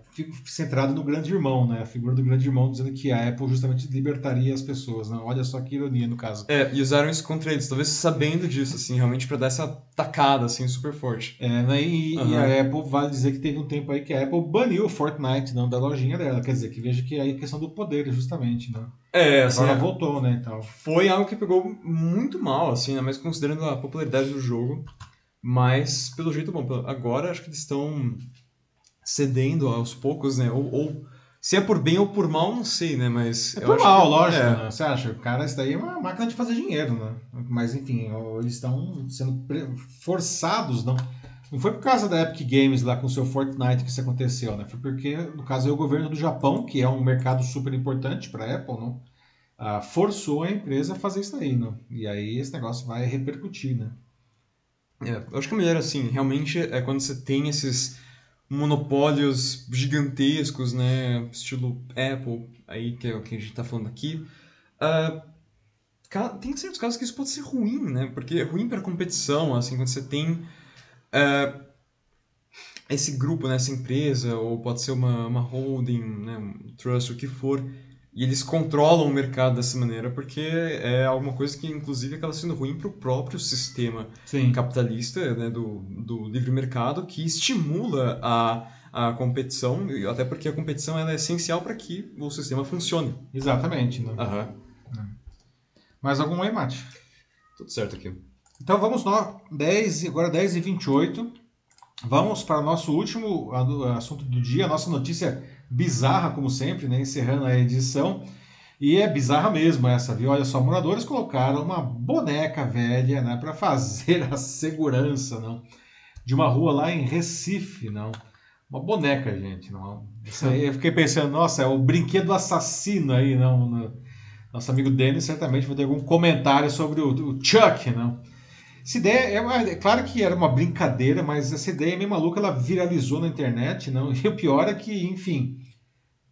centrado no grande irmão, né? A figura do grande irmão dizendo que a Apple justamente libertaria as pessoas. Né? Olha só que ironia no caso.
É, e usaram isso contra eles, talvez sabendo disso, assim, realmente pra dar essa tacada, assim, super forte.
É, né? e, e
Aham.
a Apple vale dizer que teve um tempo aí que a Apple baniu o Fortnite não, da lojinha dela. Quer dizer, que veja que aí é questão do poder, justamente. Né?
É, assim,
Agora voltou, né? Então.
foi algo que pegou muito mal, assim, né, mas considerando a popularidade do jogo, mas, pelo jeito, bom, agora acho que eles estão cedendo aos poucos, né, ou, ou se é por bem ou por mal, não sei, né, mas...
É
eu
por
acho
mal,
que-
lógico.
é.
Né? Você acha? O cara, isso daí é uma máquina de fazer dinheiro, né? Mas enfim, eles estão sendo forçados, não. Não foi por causa da Epic Games lá com o seu Fortnite que isso aconteceu, né? Foi porque, no caso, é o governo do Japão, que é um mercado super importante para a Apple, não? ah, forçou a empresa a fazer isso aí, não? E aí esse negócio vai repercutir, né?
É, eu acho que a melhor, assim, realmente é quando você tem esses monopólios gigantescos, né? Estilo Apple, aí, que é o que a gente está falando aqui. Uh, tem certos casos que isso pode ser ruim, né? Porque é ruim para competição, assim, quando você tem uh, esse grupo, né, essa empresa, ou pode ser uma, uma holding, né, um trust, o que for, e eles controlam o mercado dessa maneira, porque é alguma coisa que, inclusive, acaba sendo ruim para o próprio sistema Sim. capitalista né, do, do livre mercado, que estimula a, a competição, até porque a competição ela é essencial para que o sistema funcione.
Exatamente. Né?
Uhum.
Mais algum aí, Mate?
Tudo certo aqui.
Então vamos nós, 10, agora 10 e 28. Vamos para o nosso último assunto do dia, a nossa notícia bizarra, como sempre, né? encerrando a edição. E é bizarra mesmo essa, viu? Olha só, moradores colocaram uma boneca velha né, para fazer a segurança não? de uma rua lá em Recife. não Uma boneca, gente. não Isso aí, eu fiquei pensando, nossa, é o brinquedo assassino aí. não Nosso amigo Denis certamente vai ter algum comentário sobre o, Chuck. não essa ideia, é, uma, é, claro que era uma brincadeira, mas essa ideia meio maluca, ela viralizou na internet, não? E o pior é que, enfim,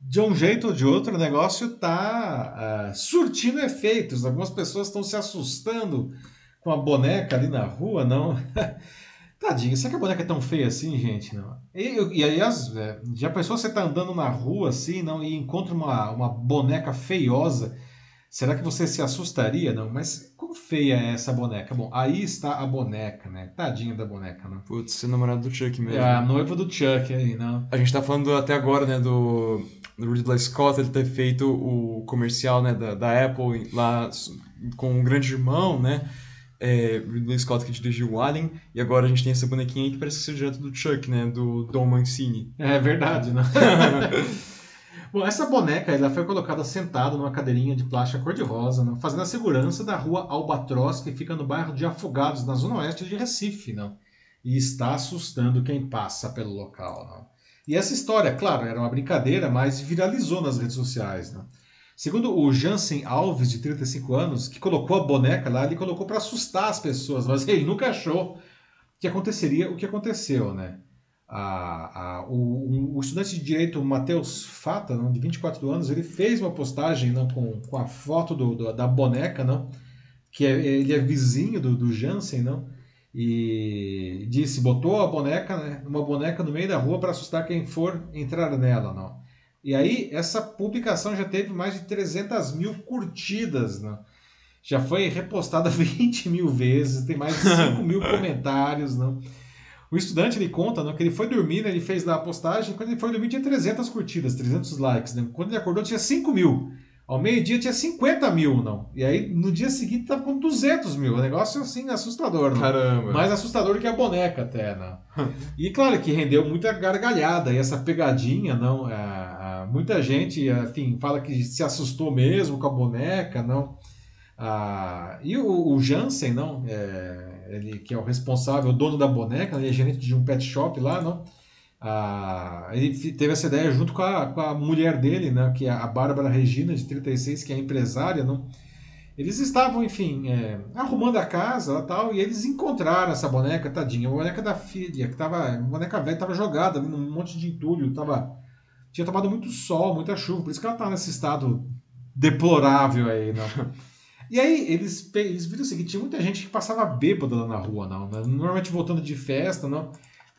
de um jeito ou de outro, o negócio está uh, surtindo efeitos. Algumas pessoas estão se assustando com a boneca ali na rua, não? Tadinho, será que a boneca é tão feia assim, gente? Não. E, e aliás, é, já pensou você tá andando na rua assim, não, e encontra uma, uma boneca feiosa? Será que você se assustaria? Não, mas quão feia é essa boneca? Bom, aí está a boneca, né? Tadinha da boneca, né?
Putz, ser namorado do Chuck mesmo.
É a noiva do Chuck aí, não?
A gente tá falando até agora, né, do, do Ridley Scott, ele ter feito o comercial, né, da, da Apple lá com o grande irmão, né? É, Ridley Scott que dirigiu o Alien, e agora a gente tem essa bonequinha aí que parece ser direto do Chuck, né? Do Dom Mancini.
É verdade, né? Bom, essa boneca ela foi colocada sentada numa cadeirinha de plástico cor-de-rosa, né, fazendo a segurança da rua Albatroz, que fica no bairro de Afogados, na zona oeste de Recife, não? Né, e está assustando quem passa pelo local. Não? Né. E essa história, claro, era uma brincadeira, mas viralizou nas redes sociais. Não? Segundo o Jansen Alves, de 35 anos, que colocou a boneca lá, ele colocou para assustar as pessoas, mas ele nunca achou que aconteceria o que aconteceu, né? a, a, o, o, estudante de direito Matheus Fata, não, de 24 anos, ele fez uma postagem não, com, com a foto do, do, da boneca, não, que é, ele é vizinho do, do Jansen, não, e disse, botou a boneca, né, uma boneca no meio da rua para assustar quem for entrar nela, não. E aí, essa publicação já teve mais de 300 mil curtidas, não. Já foi repostada 20 mil vezes, tem mais de 5 mil comentários, não. O estudante ele conta né, que ele foi dormir, né, ele fez lá a postagem, quando ele foi dormir tinha 300 curtidas, 300 likes. Né? Quando ele acordou tinha 5 mil. Ao meio-dia tinha 50 mil, não. E aí no dia seguinte tava com 200 mil. O negócio assim assustador, não.
Caramba.
Mais assustador que a boneca até, não. e claro que rendeu muita gargalhada. E essa pegadinha, não. É, é, muita gente, enfim, fala que se assustou mesmo com a boneca, não. Ah, e o, o Jansen, não. É, ele que é o responsável, o dono da boneca, ele é gerente de um pet shop lá, não? Ele teve essa ideia junto com a, com a mulher dele, né, que é a Bárbara Regina, de 36, que é empresária, não? Eles estavam, enfim, é, arrumando a casa tal, e eles encontraram essa boneca, tadinha, a boneca da filha, que tava, a boneca velha estava jogada ali num monte de entulho, tava, tinha tomado muito sol, muita chuva, por isso que ela tá nesse estado deplorável aí, não? E aí eles, eles viram o seguinte, tinha muita gente que passava bêbada lá na rua, não, né? normalmente voltando de festa, não.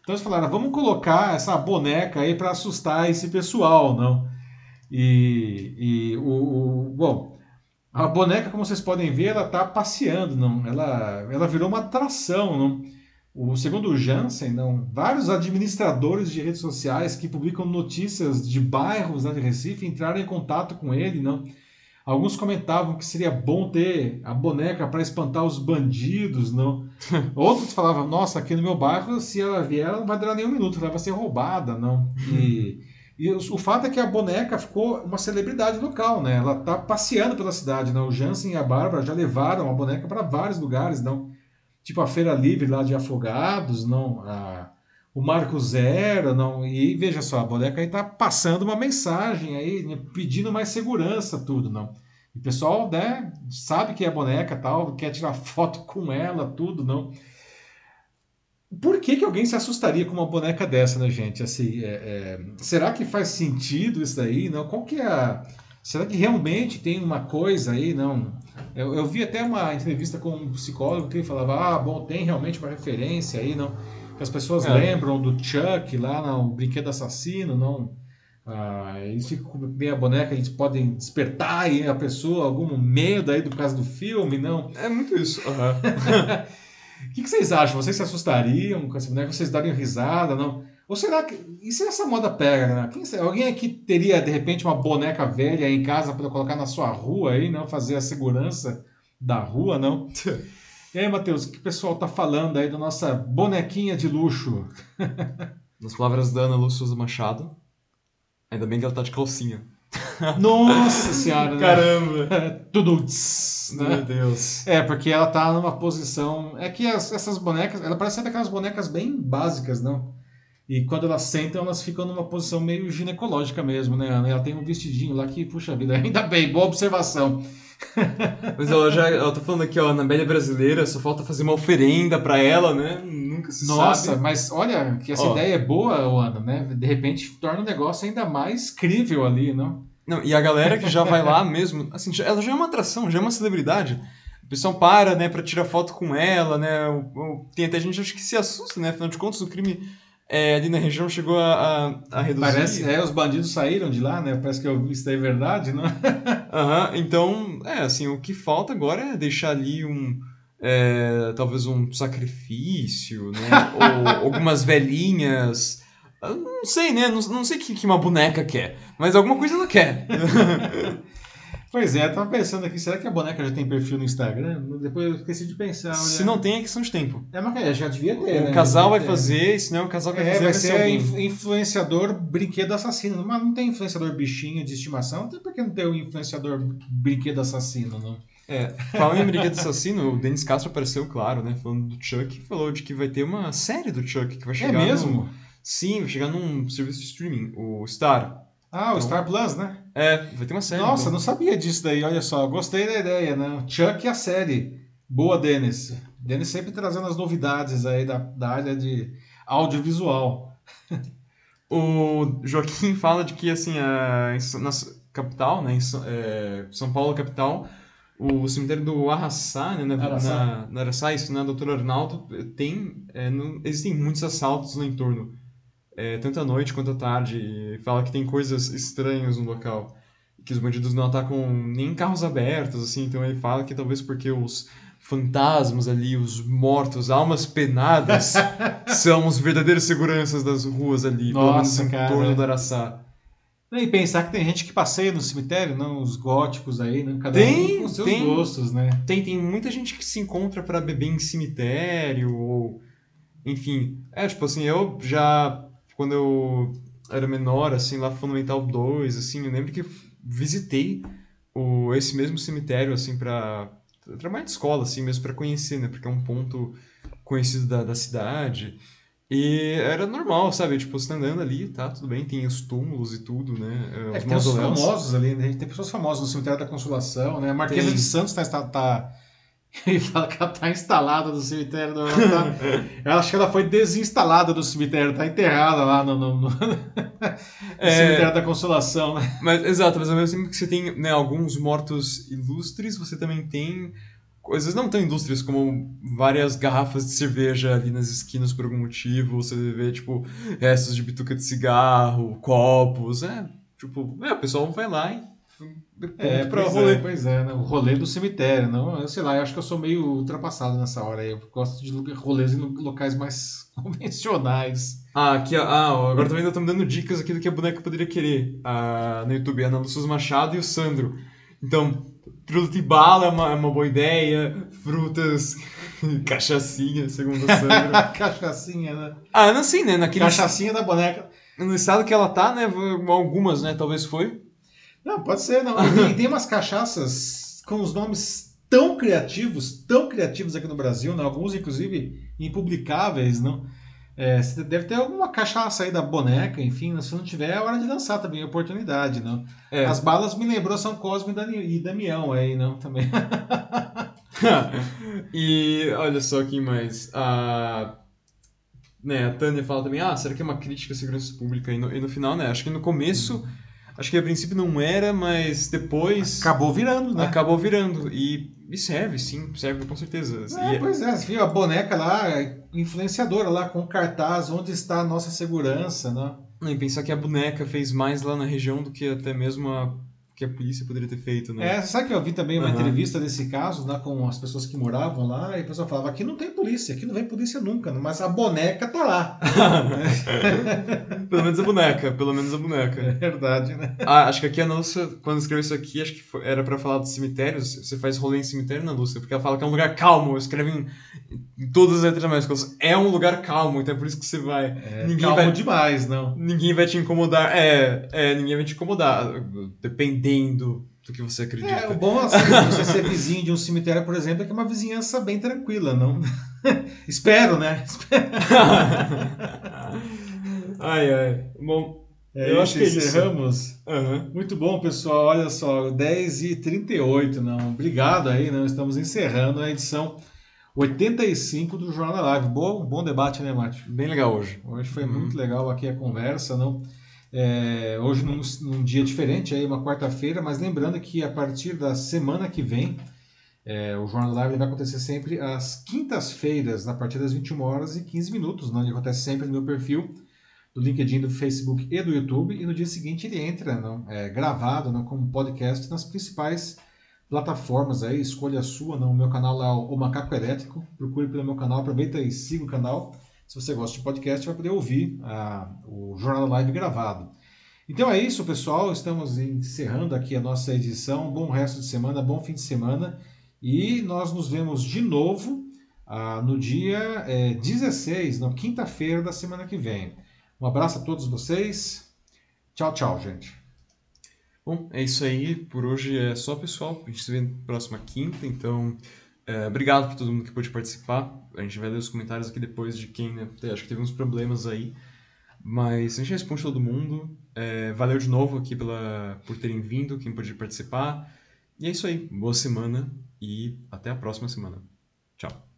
Então eles falaram, vamos colocar essa boneca aí para assustar esse pessoal, não. E, e o, o, bom, a boneca, como vocês podem ver, ela está passeando, não. Ela, ela virou uma atração, não. O segundo o Jansen, não, vários administradores de redes sociais que publicam notícias de bairros né, de Recife entraram em contato com ele, não Alguns comentavam que seria bom ter a boneca para espantar os bandidos, não. Outros falavam, nossa, aqui no meu bairro, se ela vier, ela não vai durar nem um minuto, ela vai ser roubada, não. E, e o, o, fato é que a boneca ficou uma celebridade local, né? Ela tá passeando pela cidade, não. O Jansen e a Bárbara já levaram a boneca para vários lugares, não. Tipo a Feira Livre lá de Afogados, não. A, o Marco Zero, não. E veja só, a boneca aí tá passando uma mensagem aí, né, pedindo mais segurança, tudo, não. E o pessoal, né, sabe que é boneca tal, quer tirar foto com ela, tudo, não. Por que, que alguém se assustaria com uma boneca dessa, né, gente? Assim, é, é... será que faz sentido isso daí? Não? Qual que é a... Será que realmente tem uma coisa aí? Não. Eu, eu vi até uma entrevista com um psicólogo que ele falava: ah, bom, tem realmente uma referência aí, não? As pessoas é. lembram do Chuck lá no Brinquedo Assassino, não? Ah, eles ficam com meia boneca, eles podem despertar aí a pessoa algum medo aí do caso do filme, não?
É muito isso. Uhum.
O que, que, vocês acham? Vocês se assustariam com essa boneca? Vocês dariam risada? Não? Ou será que. E se essa moda pega, né? Quem, alguém aqui teria, de repente, uma boneca velha em casa para colocar na sua rua aí, não? Fazer a segurança da rua, não? E aí, Matheus, o que o pessoal tá falando aí da nossa bonequinha de luxo?
Nas palavras da Ana Lúcia Machado, ainda bem que ela tá de calcinha.
Nossa senhora, né?
Caramba!
Tudo.
Né? Meu Deus.
É, porque ela tá numa posição. É que as, essas bonecas. Ela parece aquelas bonecas bem básicas, não? E quando elas sentam, elas ficam numa posição meio ginecológica mesmo, né, Ana? Ela tem um vestidinho lá que, puxa vida, ainda bem, boa observação.
Mas ela já, ela tá falando aqui, ó, na Bélia Brasileira, só falta fazer uma oferenda para ela, né? Nunca se
Nossa,
sabe.
mas olha, que essa ó, ideia é boa, Ana, né? De repente torna o negócio ainda mais crível ali, não?
Não, e a galera que já vai lá mesmo, assim, ela já é uma atração, já é uma celebridade. O pessoal para, né, pra tirar foto com ela, né? Tem até gente acho que se assusta, né? Afinal de contas, o crime é, ali na região chegou a, a, a, reduzir.
Parece, é, os bandidos saíram de lá, né? Parece que eu, isso daí é verdade, não?
Aham, uhum, então, é, assim, o que falta agora é deixar ali um. É, talvez um sacrifício, né? Ou algumas velhinhas não sei, né? Não, não sei o que, que uma boneca quer, mas alguma coisa ela quer.
Pois é, eu tava pensando aqui, será que a boneca já tem perfil no Instagram? Depois eu esqueci de pensar. Olha...
Se não tem, é questão de tempo.
É, mas já devia ter,
O
né?
casal vai ter. fazer, se não o casal vai
é,
fazer,
vai, vai ser, influenciador brinquedo assassino. Mas não tem influenciador bichinho de estimação, até porque não tem o influenciador brinquedo assassino, não.
É, falando em brinquedo assassino, o Denis Castro apareceu, claro, né? Falando do Chuck, falou de que vai ter uma série do Chuck que vai é chegar.
É mesmo?
No... Sim, vai chegar num serviço de streaming, o Star.
Ah, o então, Star Plus, né?
É, vai ter uma série.
Nossa, então. não sabia disso daí, olha só. Gostei da ideia, né? Chuck e a série. Boa, Denis. Denis sempre trazendo as novidades aí da, da área de audiovisual.
o Joaquim fala de que, assim, a, na capital, né, em é, São Paulo capital, o cemitério do Arraçá, né, na, Araçá. na, na Araçá, isso na Doutor Arnaldo, tem, é, existem muitos assaltos no entorno é, tanto à noite quanto à tarde, e fala que tem coisas estranhas no local. Que os bandidos não atacam nem carros abertos, assim, então ele fala que talvez porque os fantasmas ali, os mortos, almas penadas, são os verdadeiros seguranças das ruas ali,
Nossa, pelo menos
em torno do Araçá.
E pensar que tem gente que passeia no cemitério, não os góticos aí, né? Cada
tem,
um com seus
tem,
gostos, né?
Tem, tem muita gente que se encontra para beber em cemitério, ou enfim. É, tipo assim, eu já quando eu era menor, assim, lá Fundamental 2, assim, eu lembro que visitei o, esse mesmo cemitério, assim, para trabalhar de escola, assim, mesmo para conhecer, né? Porque é um ponto conhecido da, da cidade. E era normal, sabe? Tipo, você tá andando ali, tá, tudo bem, tem os túmulos e tudo, né?
É, os tem os famosos ali, né? Tem pessoas famosas no cemitério da Consolação, né? A Marquesa tem. de Santos tá, tá Ele fala que ela tá instalada no cemitério. Ela, tá... ela acho que ela foi desinstalada do cemitério, tá enterrada lá no, no, no... é... cemitério da Consolação. Né?
Mas, exato, mas ao mesmo tempo que você tem né, alguns mortos ilustres, você também tem coisas não tão ilustres como várias garrafas de cerveja ali nas esquinas por algum motivo. Você vê, tipo, restos de bituca de cigarro, copos. É, tipo, é, o pessoal vai lá e
é, pra pois rolê. É, pois é, né? o rolê do cemitério. Não, eu sei lá, eu acho que eu sou meio ultrapassado nessa hora. Eu gosto de rolês em locais mais convencionais.
Ah, aqui, ah, agora também estão me dando dicas aqui do que a boneca poderia querer ah, no YouTube. Ana Lúcia Machado e o Sandro. Então, pirulito e bala é uma, é uma boa ideia. Frutas, cachaçinha, segundo o Sandro.
cachaçinha, né?
Ah, não assim, né? Naquele...
Cachaçinha da boneca.
No estado que ela tá, né? Algumas, né? Talvez foi.
Não, pode ser, não. E tem umas cachaças com os nomes tão criativos, tão criativos aqui no Brasil, né? alguns inclusive impublicáveis, não? É, deve ter alguma cachaça aí da boneca, enfim, se não tiver, é hora de lançar também, oportunidade, não? É. As balas me lembrou São Cosme e Damião aí, não? Também.
e olha só aqui mais. A, né, a Tânia fala também, ah, será que é uma crítica à segurança pública? E no, e no final, né, acho que no começo, acho que a princípio não era, mas depois...
Acabou virando, né?
Acabou virando. E, e serve, sim, serve com certeza.
É,
e,
pois é, você viu a boneca lá, influenciadora lá, com cartaz, onde está a nossa segurança, né?
E pensar que a boneca fez mais lá na região do que até mesmo a que a polícia poderia ter feito, né?
É, sabe que eu vi também uma uhum. entrevista desse caso, né, com as pessoas que moravam lá, e a pessoa falava, aqui não tem polícia, aqui não vem polícia nunca, mas a boneca tá lá.
pelo menos a boneca, pelo menos a boneca.
É verdade, né?
Ah, acho que aqui a Lúcia, quando escreveu isso aqui, acho que foi, era para falar dos cemitérios, você faz rolê em cemitério na Lúcia, porque ela fala que é um lugar calmo, escreve em, em todas as letras maiúsculas, é um lugar calmo, então é por isso que você vai.
É, ninguém calmo vai, demais, não.
Ninguém vai te incomodar, é, é, ninguém vai te incomodar, dependendo dependendo do que você acredita. É,
o bom assim, você ser vizinho de um cemitério, por exemplo, é que é uma vizinhança bem tranquila, não? Espero, né?
ai, ai. Bom,
é, eu acho que encerramos. Uhum. Muito bom, pessoal. Olha só, 10 e 38 não. Obrigado aí, não. Estamos encerrando a edição 85 do Jornal da Live. Bom, bom debate, né, Márcio?
Bem legal hoje.
Hoje foi uhum. muito legal aqui a conversa, não? É, hoje num, num, dia diferente, aí uma quarta-feira, mas lembrando que a partir da semana que vem, é, o Jornal Live vai acontecer sempre às quintas-feiras, a partir das 21 horas e 15 minutos. Não? Ele acontece sempre no meu perfil do LinkedIn, do Facebook e do YouTube. E no dia seguinte ele entra não? É, gravado não? como podcast nas principais plataformas. Aí, escolha a sua. Não? O meu canal é o Macaco Elétrico. Procure pelo meu canal, aproveita e siga o canal se você gosta de podcast, vai poder ouvir a, o Jornal Live gravado. Então é isso, pessoal. Estamos encerrando aqui a nossa edição. Bom resto de semana, bom fim de semana. E nós nos vemos de novo ah, no dia é, 16, na quinta-feira da semana que vem. Um abraço a todos vocês. Tchau, tchau, gente.
Bom, é isso aí. Por hoje é só, pessoal. A gente se vê na próxima quinta. Então, é, obrigado por todo mundo que pôde participar. A gente vai ler os comentários aqui depois de quem, né? Acho que teve uns problemas aí. Mas a gente responde todo mundo. É, valeu de novo aqui pela, por terem vindo, quem pôde participar. E é isso aí. Boa semana e até a próxima semana. Tchau.